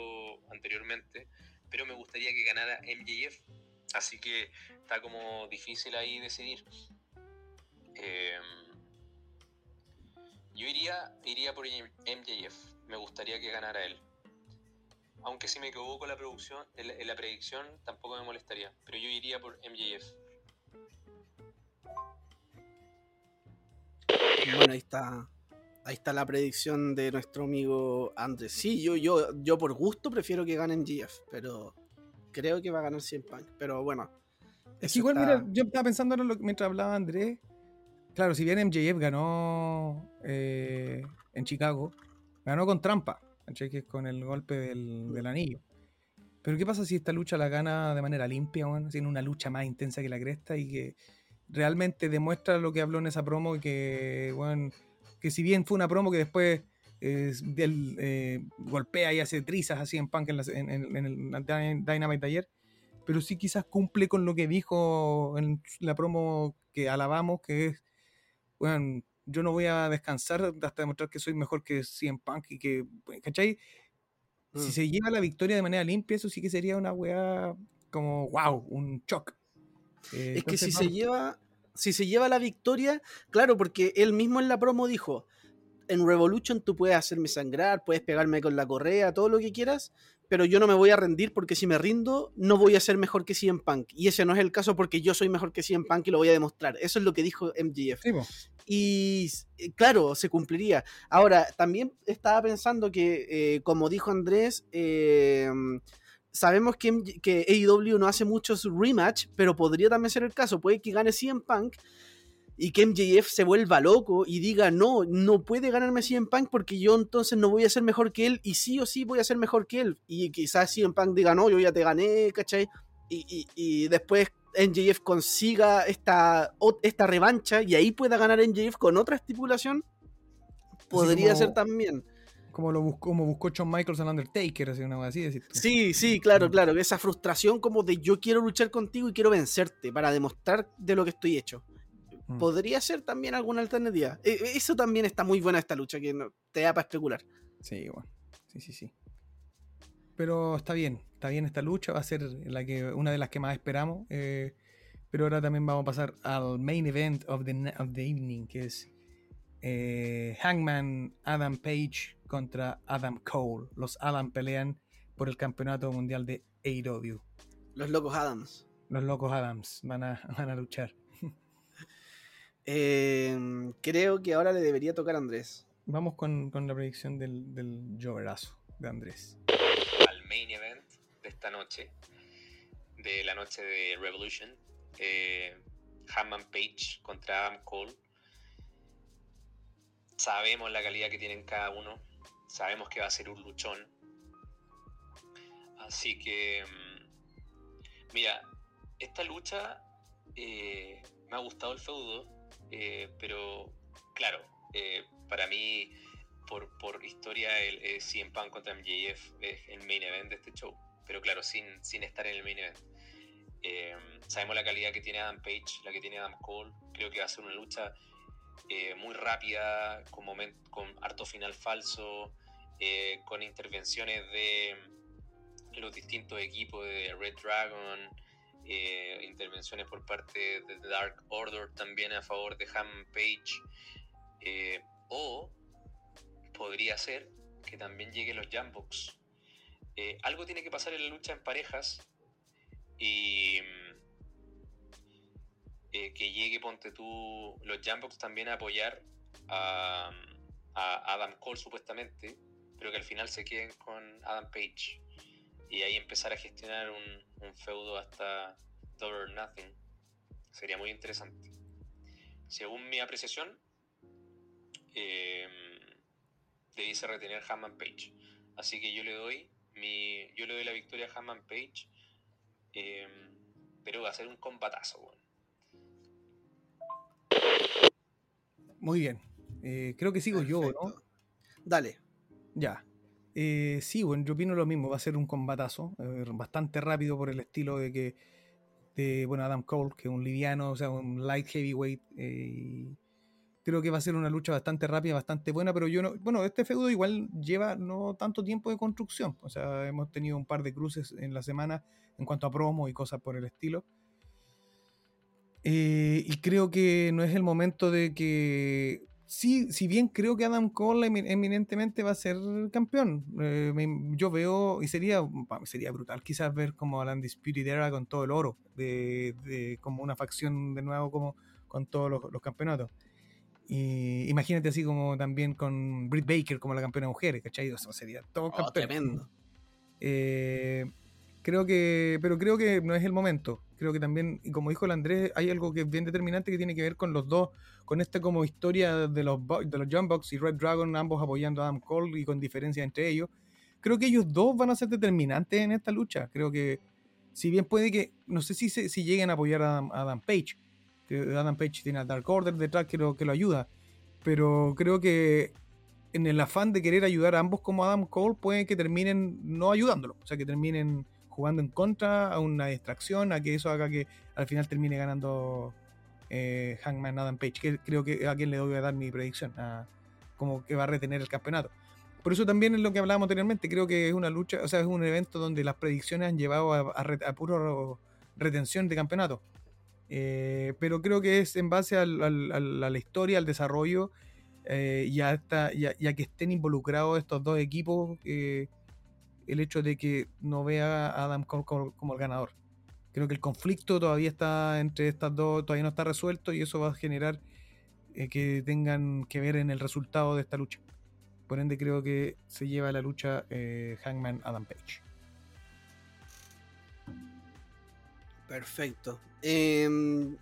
anteriormente, pero me gustaría que ganara MJF. Así que está como difícil ahí decidir. Eh, yo iría, iría por MJF, me gustaría que ganara él. Aunque si me equivoco en la producción, en la, en la predicción, tampoco me molestaría. Pero yo iría por MJF. Bueno, ahí está. Ahí está la predicción de nuestro amigo Andrés. Sí, yo, yo, yo por gusto prefiero que ganen GF, pero creo que va a ganar 100 Punk. Pero bueno. Es que igual, está- mira, yo estaba pensando ahora lo que- mientras hablaba Andrés. Claro, si bien MJF ganó eh, en Chicago, ganó con trampa, ¿cachai? que es con el golpe del, del anillo. Pero ¿qué pasa si esta lucha la gana de manera limpia, en una lucha más intensa que la cresta y que realmente demuestra lo que habló en esa promo que, weón, que si bien fue una promo que después eh, del, eh, golpea y hace trizas así en Punk en, la- en- en- en el Dy- Dynamite ayer, pero sí quizás cumple con lo que dijo en la promo que alabamos, que es, bueno, yo no voy a descansar hasta demostrar que soy mejor que CM Punk y que, ¿cachai? Si Mm. se lleva la victoria de manera limpia, eso sí que sería una weá como, wow, un shock. Eh, Es que si se lleva. Si se lleva la victoria, claro, porque él mismo en la promo dijo: En Revolution tú puedes hacerme sangrar, puedes pegarme con la correa, todo lo que quieras, pero yo no me voy a rendir porque si me rindo, no voy a ser mejor que CM Punk. Y ese no es el caso porque yo soy mejor que CM Punk y lo voy a demostrar. Eso es lo que dijo MGF. Sí. Y eh, claro, se cumpliría. Ahora, también estaba pensando que, eh, como dijo Andrés, eh, sabemos que, que AEW no hace muchos rematch, pero podría también ser el caso. Puede que gane CM Punk y que MJF se vuelva loco y diga, no, no puede ganarme CM Punk porque yo entonces no voy a ser mejor que él y sí o sí voy a ser mejor que él. Y quizás CM Punk diga, no, yo ya te gané, ¿cachai? Y, y- y después NJF consiga esta, esta revancha y ahí pueda ganar NJF con otra estipulación, podría como- ser también. Como lo buscó, como buscó Shawn Michaels en Undertaker, así una weá así. tú. Sí, sí, claro, Mm. claro. Esa frustración como de yo quiero luchar contigo y quiero vencerte para demostrar de lo que estoy hecho. Mm. Podría ser también alguna alternativa. E- e- Eso también está muy buena esta lucha, que te da para especular. Sí, bueno. Sí, sí, sí. Pero está bien. está bien esta lucha, va a ser la que, una de las que más esperamos. eh, pero ahora también vamos a pasar al main event of the, of the evening, que es eh, Hangman Adam Page contra Adam Cole. Los Adam pelean por el campeonato mundial de AEW. Los locos Adams. Los locos Adams van a, van a luchar. Eh, creo que ahora le debería tocar a Andrés. Vamos con, con la predicción del, del Joverazo de Andrés. al main event de esta noche, de la noche de Revolution, eh, Hammond Page contra Adam Cole. Sabemos la calidad que tienen cada uno, sabemos que va a ser un luchón. Así que, mm, mira, esta lucha eh, me ha gustado el feudo, eh, pero claro, eh, para mí por, por historia el eh, CM Punk contra MJF es el main event de este show, pero claro, sin, sin estar en el main event. Eh, sabemos la calidad que tiene Adam Page, la que tiene Adam Cole, creo que va a ser una lucha eh, muy rápida, con, con harto final falso, eh, con intervenciones de los distintos equipos de Red Dragon, eh, intervenciones por parte de Dark Order también a favor de Hammond Page, eh, o podría ser que también lleguen los Jambox. Eh, algo tiene que pasar en la lucha en parejas y mm, que llegue, ponte tú, los Jambox también a apoyar a, a Adam Cole supuestamente, pero que al final se queden con Adam Page y ahí empezar a gestionar un, un feudo hasta Double or Nothing. Sería muy interesante. Según mi apreciación, eh, debiese retener Hammond Page. Así que yo le doy mi, yo le doy la victoria a Hammond Page, eh, pero va a ser un combatazo. weón. Muy bien. Eh, creo que sigo yo, ¿no? Dale. Ya. Eh, sí, bueno, yo opino lo mismo. Va a ser un combatazo. eh, bastante rápido por el estilo de que. De, bueno, Adam Cole, que es un liviano, o sea, un light heavyweight. eh, creo que va a ser una lucha bastante rápida, bastante buena. Pero yo no. Bueno, este feudo igual lleva no tanto tiempo de construcción. O sea, hemos tenido un par de cruces en la semana en cuanto a promo y cosas por el estilo. Eh, y creo que no es el momento de que. Sí, si bien creo que Adam Cole emi- eminentemente va a ser campeón, eh, yo veo, y sería, sería brutal quizás ver como a la Undisputed Era con todo el oro, de, de como una facción de nuevo como con todos los, los campeonatos. Y imagínate así como también con Britt Baker como la campeona de mujeres, ¿cachai? Eso sería todo Oh, campeón. tremendo. Eh, creo que, pero creo que no es el momento. Creo que también, y como dijo el Andrés, hay algo que es bien determinante que tiene que ver con los dos, con esta como historia de los, de los Bucks y Red Dragon, ambos apoyando a Adam Cole y con diferencia entre ellos. Creo que ellos dos van a ser determinantes en esta lucha. Creo que, si bien puede que, no sé si, se- si lleguen a apoyar a Adam, a Adam Page, que Adam Page tiene a Dark Order detrás que lo, que lo ayuda, pero creo que en el afán de querer ayudar a ambos como Adam Cole, puede que terminen no ayudándolo. O sea, que terminen jugando en contra, a una distracción, a que eso haga que al final termine ganando eh, Hangman Adam Page, que creo que a quien le doy a dar mi predicción, a, como que va a retener el campeonato. Por eso también es lo que hablábamos anteriormente, creo que es una lucha, o sea, es un evento donde las predicciones han llevado a, a, puro retención de campeonato. Eh, pero creo que es en base a la historia, al desarrollo eh, y, a esta- que estén involucrados estos dos equipos, eh, el hecho de que no vea a Adam Cole como, el ganador. Creo que el conflicto todavía está entre estas dos, todavía no está resuelto y eso va a generar eh, que tengan que ver en el resultado de esta lucha. Por ende, creo que se lleva la lucha eh, Hangman Adam Page. Perfecto. Em,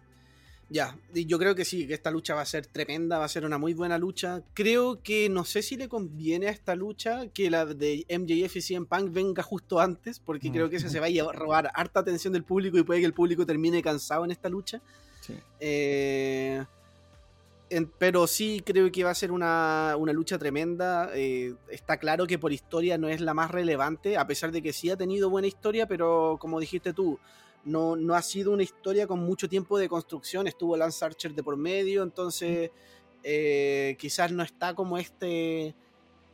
ya, yo creo que sí, que esta lucha va a ser tremenda, va a ser una muy buena lucha. Creo que no sé si le conviene a esta lucha que la de MJF y CM Punk venga justo antes, porque Mm. creo que ese se va a robar harta atención del público y puede que el público termine cansado en esta lucha. Sí. Eh, en- pero sí creo que va a ser una, una lucha tremenda. Eh, está claro que por historia no es la más relevante, a pesar de que sí ha tenido buena historia, pero como dijiste tú, no, no ha sido una historia con mucho tiempo de construcción. Estuvo Lance Archer de por medio, entonces eh, quizás no está como este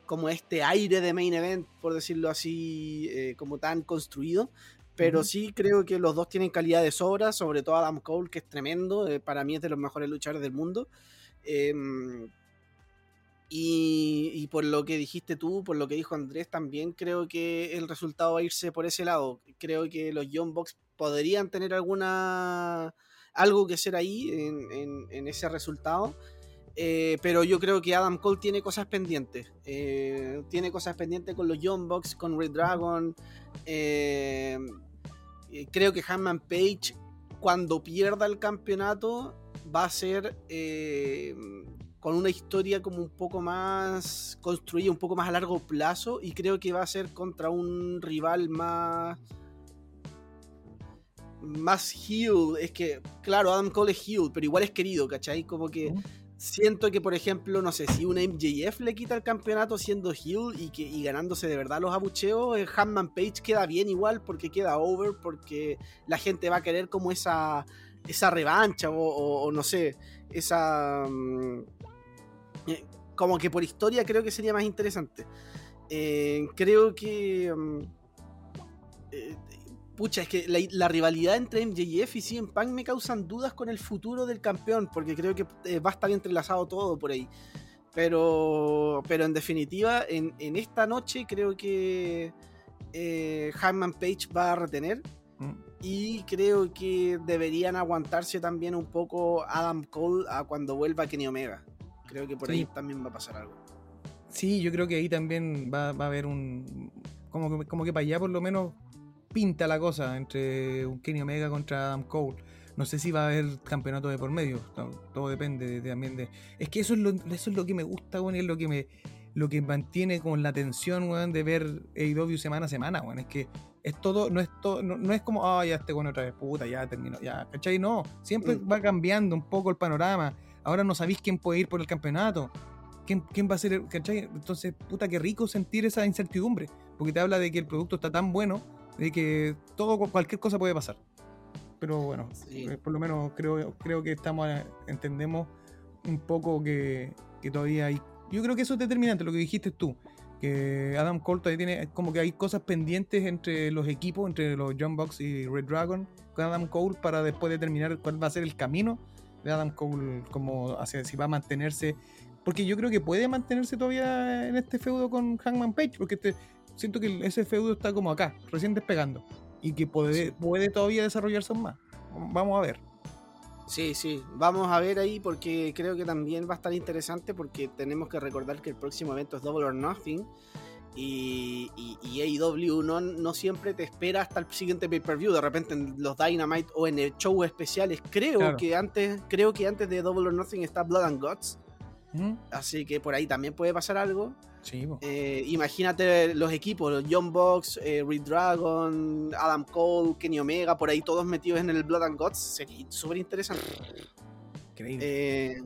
como este aire de main event, por decirlo así, eh, como tan construido. Pero sí creo que los dos tienen calidad de sobra, sobre todo Adam Cole, que es tremendo. eh, para mí es de los mejores luchadores del mundo. Y, por lo que dijiste tú, por lo que dijo Andrés, también creo que el resultado va a irse por ese lado. Creo que los Young Bucks podrían tener alguna algo que ser ahí en, ese resultado. Eh, pero yo creo que Adam Cole tiene cosas pendientes. Eh, tiene cosas pendientes con los Young Bucks, con Red Dragon. eh, creo que Hanman Page, cuando pierda el campeonato, va a ser con una historia como un poco más construida, un poco más a largo plazo. Y creo que va a ser contra un rival más más heel, es que, claro, Adam Cole es heel, pero igual es querido, ¿cachai? Como que siento que, por ejemplo, no sé, si una MJF le quita el campeonato siendo heel y, que, y ganándose de verdad los abucheos, eh, Hanman Page queda bien igual porque queda over, porque la gente va a querer como esa, esa revancha o, o- o no sé, esa... mm, como que por historia creo que sería más interesante. Eh, creo que... mm, eh, pucha, es que la, la rivalidad entre MJF y CM Punk me causan dudas con el futuro del campeón, porque creo que eh, va a estar entrelazado todo por ahí. Pero, pero en definitiva, en, en esta noche creo que eh, Hangman Page va a retener. Mm. Y creo que deberían aguantarse también un poco Adam Cole a cuando vuelva Kenny Omega. Creo que por ahí también va a pasar algo. Sí, yo creo que ahí también va, va a haber un. Como que, como que para allá por lo menos pinta la cosa entre un Kenny Omega contra Adam Cole. No sé si va a haber campeonato de por medio. to- Todo depende de- de- también de. Es que eso es lo, eso es lo que me gusta, weón, y es lo que me. Lo que mantiene con la tensión, weón, de ver AEW semana a semana, weón. Es que es todo, no es todo, no, no es como, ah, ya este bueno otra vez, puta, ya terminó, ya, ¿cachai? No, siempre Mm. va cambiando un poco el panorama. Ahora no sabéis quién puede ir por el campeonato. ¿Quién, quién va a ser el, ¿cachai? Entonces, puta, qué rico sentir esa incertidumbre, porque te habla de que el producto está tan bueno, de que todo, cualquier cosa puede pasar. Pero bueno, Sí. eh, por lo menos creo, creo que estamos, eh, entendemos un poco que, que todavía hay. Yo creo que eso es determinante, lo que dijiste tú, que Adam Cole todavía tiene, como que hay cosas pendientes entre los equipos, entre los John Box y Red Dragon, con Adam Cole, para después determinar cuál va a ser el camino de Adam Cole, como hacia si va a mantenerse. Porque yo creo que puede mantenerse todavía en este feudo con Hangman Page, porque este, siento que ese feudo está como acá, recién despegando, y que puede, puede todavía desarrollarse aún más. Vamos a ver. Sí, sí, vamos a ver ahí porque creo que también va a estar interesante porque tenemos que recordar que el próximo evento es Double or Nothing y, y, y AEW no, no siempre te espera hasta el siguiente pay-per-view, de repente en los Dynamite o en el show especiales, creo Claro. que antes creo que antes de Double or Nothing está Blood and Guts, ¿Mm? así que por ahí también puede pasar algo. Sí. Eh, imagínate los equipos, Young Bucks, eh, Red Dragon, Adam Cole, Kenny Omega, por ahí todos metidos en el Blood and Guts, sería súper interesante. increíble. Eh,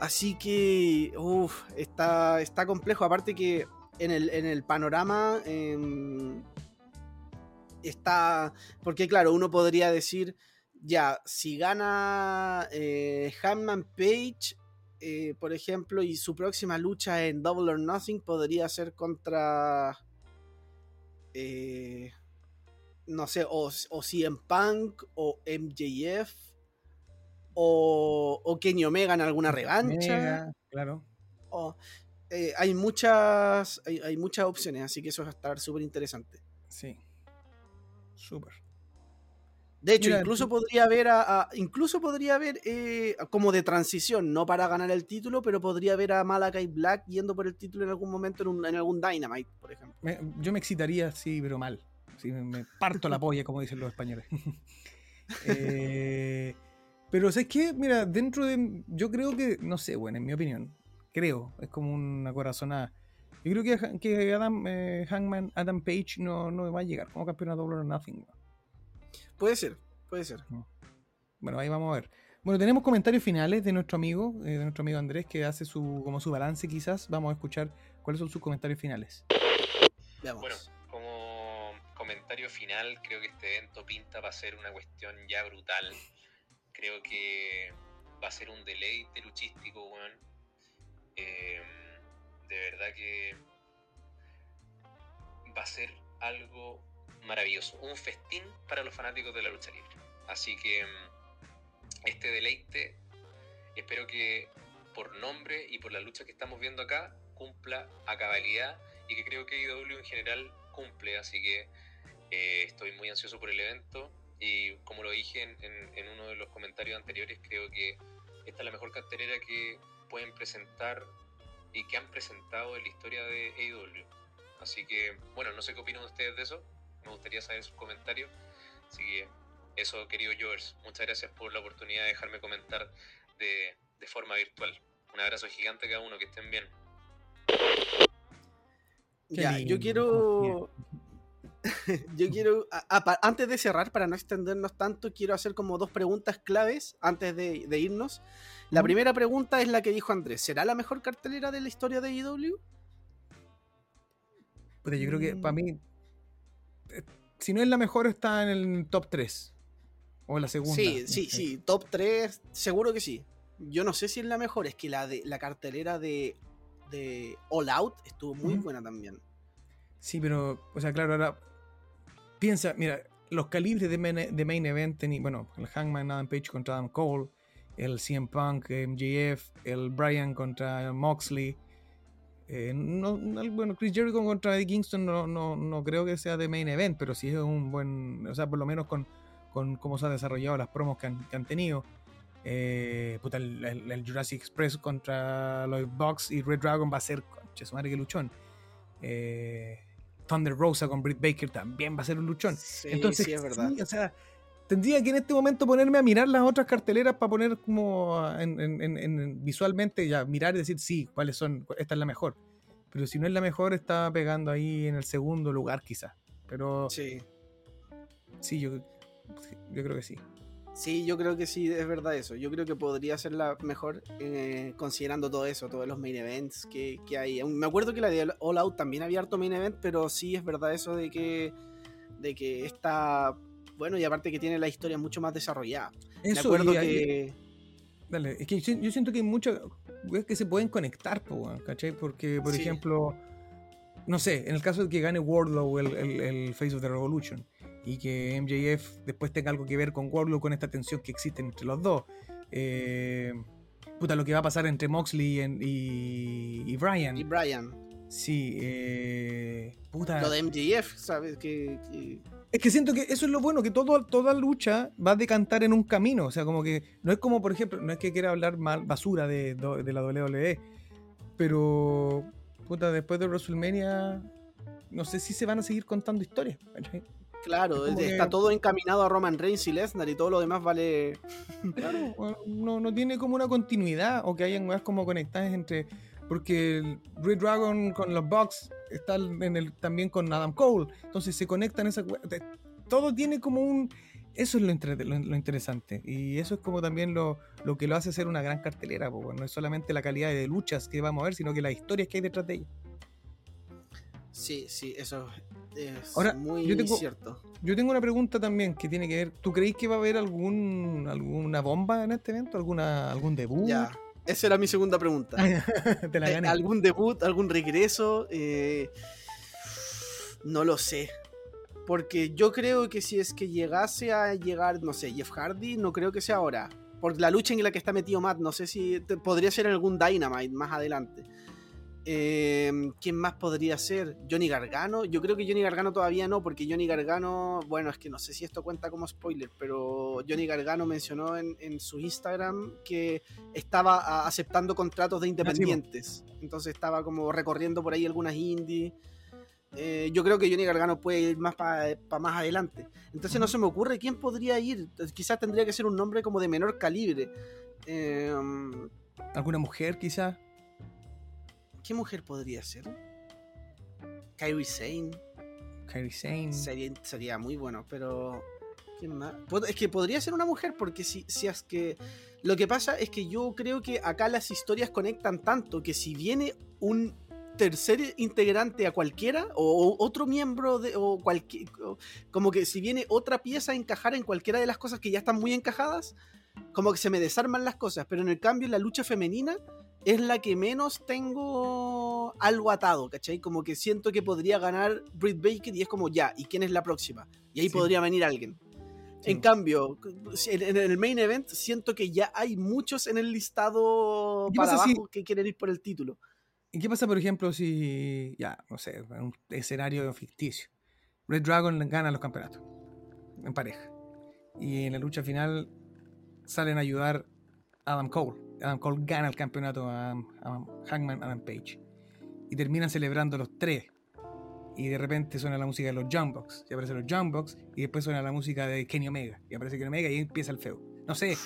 así que, uff, está, está complejo. Aparte que en el, en el panorama em, está. Porque, claro, uno podría decir, ya, si gana eh, Hanman Page, eh, por ejemplo, y su próxima lucha en Double or Nothing podría ser contra. eh, no sé, o, o CM Punk o MJF o, o Kenny Omega en alguna revancha. Claro. o- eh, hay muchas hay, hay muchas opciones, así que eso va a estar súper interesante. Sí. Súper. De hecho, Mira, incluso podría haber a, a- incluso podría haber eh, como de transición, no para ganar el título, pero podría haber a Malakai Black yendo por el título en algún momento en, un- en algún Dynamite, por ejemplo. Me- yo me excitaría, sí, pero mal. Sí, me, me parto la polla, como dicen los españoles. Eh, pero, ¿sabes qué? Mira, dentro de. Yo creo que. No sé, bueno, en mi opinión. Creo. Es como una corazonada. Yo creo que, que Adam eh, Hangman, Adam Page no, no va a llegar como campeón a Double or Nothing. Puede ser, puede ser. Bueno, ahí vamos a ver. Bueno, tenemos comentarios finales de nuestro amigo, eh, de nuestro amigo Andrés, que hace su como su balance quizás. Vamos a escuchar cuáles son sus comentarios finales. Veamos. Bueno, como comentario final, creo que este evento pinta va a ser una cuestión ya brutal. Creo que va a ser un deleite luchístico, weón. Eh, de verdad que va a ser algo maravilloso, un festín para los fanáticos de la lucha libre. Así que mm, este deleite, espero que por nombre y por la lucha que estamos viendo acá, cumpla a cabalidad y que creo que IW en general cumple. Así que eh, estoy muy ansioso por el evento y como lo dije en, en, uno de los comentarios anteriores, creo que esta es la mejor cartelera que pueden presentar y que han presentado en la historia de AEW. Así que, bueno, no sé qué opinan ustedes de eso. Me gustaría saber sus comentarios. Así que eso, querido George, muchas gracias por la oportunidad de dejarme comentar de, de forma virtual. Un abrazo gigante a cada uno, que estén bien. ya, yo quiero yo quiero, antes de cerrar, para no extendernos tanto, quiero hacer como dos preguntas claves antes de, irnos. La primera pregunta es la que dijo Andrés. ¿Será la mejor cartelera de la historia de IW? Pues yo creo que para mm. mí, eh, si no es la mejor, está en el top 3. O en la segunda. Sí, sí, sí. Top 3, seguro que sí. Yo no sé si es la mejor, es que la de la cartelera de, de All Out estuvo muy buena también. Sí, pero, o sea, claro, ahora piensa, mira, los calibres de main, event, bueno, el Hangman Adam Page contra Adam Cole, el CM Punk, MJF, el Brian contra Moxley. Eh, no, bueno, Chris Jericho contra Eddie Kingston no, no, no, creo que sea de main event, pero sí es un buen, o sea, por lo menos con, con cómo se han desarrollado las promos que han, tenido. Eh, puta, el, Jurassic Express contra los Bucks y Red Dragon va a ser, concha, su madre que luchón. Eh, Thunder Rosa con Britt Baker también va a ser un luchón. Entonces, sí, es verdad. o sea, tendría que en este momento ponerme a mirar las otras carteleras para poner como en, visualmente, ya mirar y decir, sí, cuáles son, esta es la mejor. Pero si no es la mejor, está pegando ahí en el segundo lugar quizás. Pero sí. Sí, yo, yo creo que sí. Sí, yo creo que sí, es verdad eso. Yo creo que podría ser la mejor eh, considerando todo eso, todos los main events que, hay. Me acuerdo que la de All Out también había harto main event, pero sí es verdad eso de que, de que está, bueno, y aparte que tiene la historia mucho más desarrollada. Eso, Me acuerdo que... Dale, es que yo siento que hay muchas que se pueden conectar, ¿cachai? Porque, por ejemplo, no sé, en el caso de que gane Wardlow el, el Face of the Revolution y que MJF después tenga algo que ver con Warlock, con esta tensión que existe entre los dos. Eh, puta, lo que va a pasar entre Moxley y, y, Brian. Y Brian. Sí, eh, puta. Lo de MJF, ¿sabes? Que, Es que siento que eso es lo bueno, que todo, toda lucha va a decantar en un camino. O sea, como que no es como, por ejemplo, no es que quiera hablar mal, basura de, de la WWE, pero puta, después de WrestleMania, no sé si se van a seguir contando historias. Claro, está todo encaminado a Roman Reigns y Lesnar y todo lo demás vale. Claro, no, no tiene como una continuidad o que hayan más como conectadas entre. Porque Red Dragon con los Bucks está en el, también con Adam Cole. Entonces se conectan esa. Todo tiene como un. Eso es lo, lo, interesante. Y eso es como también lo, lo, que lo hace ser una gran cartelera. no es solamente la calidad de luchas que vamos a ver, sino que las historias que hay detrás de ella. Sí, sí, eso es muy cierto. Yo tengo una pregunta también que tiene que ver. ¿Tú creéis que va a haber algún alguna bomba en este evento? ¿Alguna, ¿Algún debut? Ya, esa era mi segunda pregunta. Te la eh, gané. ¿Algún debut? ¿Algún regreso? Eh, no lo sé. Porque yo creo que si es que llegase a llegar, no sé, Jeff Hardy, no creo que sea ahora. Por la lucha en la que está metido Matt, no sé si podría ser algún Dynamite más adelante. Eh, ¿Quién más podría ser? Johnny Gargano. Yo creo que Johnny Gargano todavía no, porque Johnny Gargano, bueno, es que no sé si esto cuenta como spoiler, pero Johnny Gargano mencionó en, su Instagram que estaba aceptando contratos de independientes. Entonces estaba como recorriendo por ahí algunas indies. Eh, yo creo que Johnny Gargano puede ir más para más adelante. Entonces no se me ocurre quién podría ir. Quizás tendría que ser un nombre como de menor calibre. Eh, ¿Alguna mujer quizás? ¿Qué mujer podría ser? Kairi Sane. Kairi Sane. Sería, muy bueno, pero. ¿Quién más? Es que podría ser una mujer, porque si, si es que. Lo que pasa es que yo creo que acá las historias conectan tanto que si viene un tercer integrante a cualquiera o, otro miembro de o cualquier como que si viene otra pieza a encajar en cualquiera de las cosas que ya están muy encajadas como que se me desarman las cosas pero en el cambio la lucha femenina es la que menos tengo algo atado, ¿cachai? Como que siento que podría ganar Britt Baker y es como ya, ¿y quién es la próxima? Y ahí Sí. podría venir alguien. Sí. En cambio, en, el main event siento que ya hay muchos en el listado ¿Qué para si- que quieren ir por el título. ¿Y qué pasa, por ejemplo, si, ya, no sé, un escenario ficticio? Red Dragon gana los campeonatos en pareja. Y en la lucha final salen a ayudar a Adam Cole. Adam Cole gana el campeonato a, a Hangman Adam Page. Y terminan celebrando los tres. Y de repente suena la música de los Bucks. Y aparecen los Bucks. Y después suena la música de Kenny Omega. Y aparece Kenny Omega y ahí empieza el feo. No sé.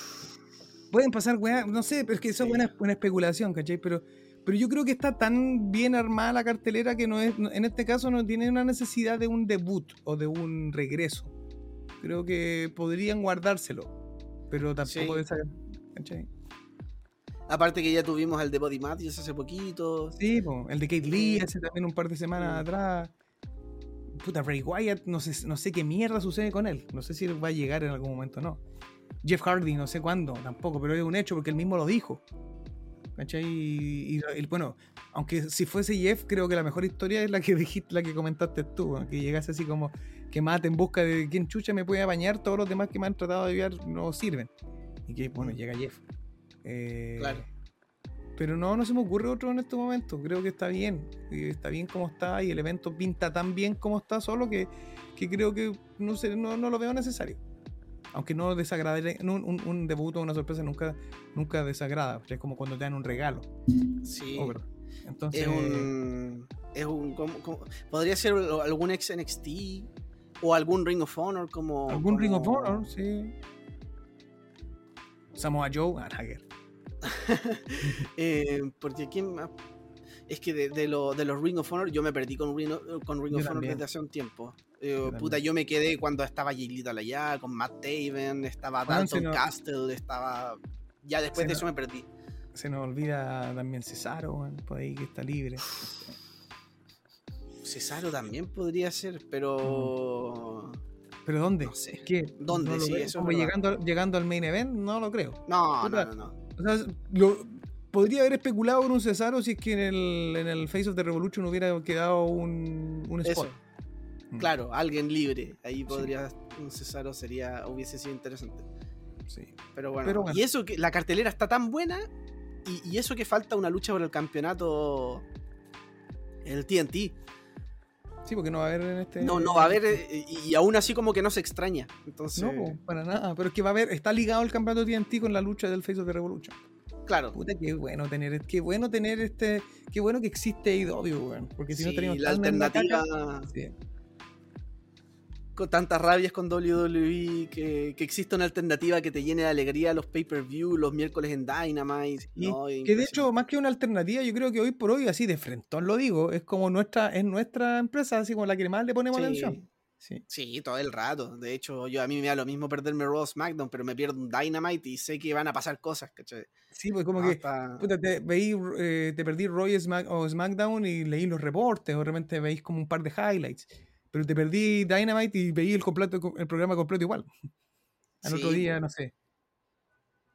Pueden pasar weá, no sé, pero es que eso es Sí. una, una especulación, ¿cachai? Pero, pero yo creo que está tan bien armada la cartelera que no es, en este caso no tiene una necesidad de un debut o de un regreso. Creo que podrían guardárselo, pero tampoco Sí. de esa, ¿cachai? Aparte que ya tuvimos el de Body Matthews hace poquito. Sí, po, el de Kate Lee hace también un par de semanas atrás. Puta, Bray Wyatt, no sé, no sé qué mierda sucede con él. No sé si va a llegar en algún momento o no. Jeff Hardy, no sé cuándo, tampoco, pero es un hecho porque él mismo lo dijo. ¿Cachai? Y, y- y, bueno, aunque si fuese Jeff, creo que la mejor historia es la que dijiste, la que comentaste tú, ¿no? que llegase así como que mate en busca de quién chucha me puede bañar, todos los demás que me han tratado de ayudar no sirven. Y que bueno, llega Jeff. Eh, Claro. Pero no, no se me ocurre otro en este momento. Creo que está bien. Está bien como está y el evento pinta tan bien como está, solo que, que creo que no, sé, no, no lo veo necesario. Aunque no desagrade, no, un, un debut o una sorpresa nunca, nunca desagrada. Es como cuando te dan un regalo. Sí. Oh. Entonces, Es un. Es un como- como- podría ser algún ex NXT o algún Ring of Honor como. algún Ring of Honor, sí. Samoa Joe, Nagger. Eh, porque quién más. Es que de, de lo- de los Ring of Honor yo me perdí con Ring, of- con Ring of Honor desde hace un tiempo. Eh, Yo puta, también. yo me quedé cuando estaba Jilita allá, con Matt Taven, estaba Bueno, Dalton Castle, estaba. Ya después de eso me perdí. Se nos olvida también Cesaro, por ahí que está libre. Cesaro también podría ser, pero. ¿Pero dónde? No sé. Que ¿Dónde? no Sí, eso Como llegando, llegando al main event, no lo creo. No, no, no, no. O sea, lo, podría haber especulado por un Cesaro si es que en el, en el Face of the Revolution hubiera quedado un, un spot. Mm, Claro, alguien libre. Ahí podría. Un Cesaro sería. Hubiese sido interesante. sí. Pero bueno. Pero bueno. Y eso que la cartelera está tan buena. Y, y eso que falta una lucha por el campeonato. El TNT. Sí, porque no va a haber en este. No, no va a haber. eh, Y, aún así, como que no se extraña. Entonces. No, po, para nada. Pero es que va a haber. Está ligado el campeonato TNT con la lucha del Face of the Revolution. claro. Puta, qué bueno tener. Qué bueno tener este. Qué bueno que existe AEW, weón. Porque si no sí, teníamos la alternativa. caca- Sí. Tantas rabias con WWE, que, que exista una alternativa que te llene de alegría los pay-per-view los miércoles en Dynamite. Y No, que de hecho, más que una alternativa, yo creo que hoy por hoy, así de frentón lo digo, es como nuestra, es nuestra empresa, así como la que más le ponemos Sí. atención. Sí. Sí, todo el rato. De hecho, yo a mí me da lo mismo perderme Raw SmackDown, pero me pierdo un Dynamite y sé que van a pasar cosas, ¿cachai? Sí, pues como que Hasta- puta, te, veí, eh, te perdí Roy Smack- o SmackDown y leí los reportes, o de repente veis como un par de highlights. Pero te perdí Dynamite y veí el, completo, el programa completo igual. Al otro día, no sé.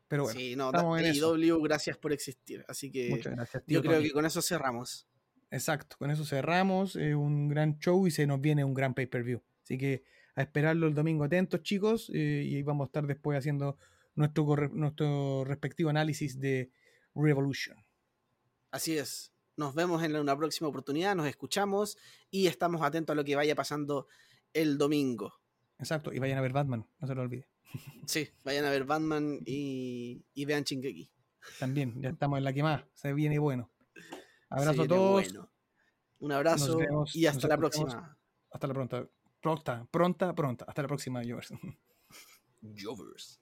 Pero bueno, sí, no, gracias por existir. Así que muchas gracias. tío yo creo que con eso cerramos. Exacto, con eso cerramos. eh, un gran show y se nos viene un gran pay-per-view. Así que a esperarlo el domingo atentos, chicos. eh, y ahí vamos a estar después haciendo nuestro, nuestro respectivo análisis de Revolution. Así es. Nos vemos en una próxima oportunidad, nos escuchamos y estamos atentos a lo que vaya pasando el domingo. Exacto, y vayan a ver Batman, no se lo olvide. Sí, vayan a ver Batman y, y vean Shingeki. También, ya estamos en la que más, se viene bueno. Abrazo a todos, bueno. Un abrazo vemos, y hasta la próxima. hasta la pronta, pronta, pronta, pronta, hasta la próxima, Jovers. Jovers.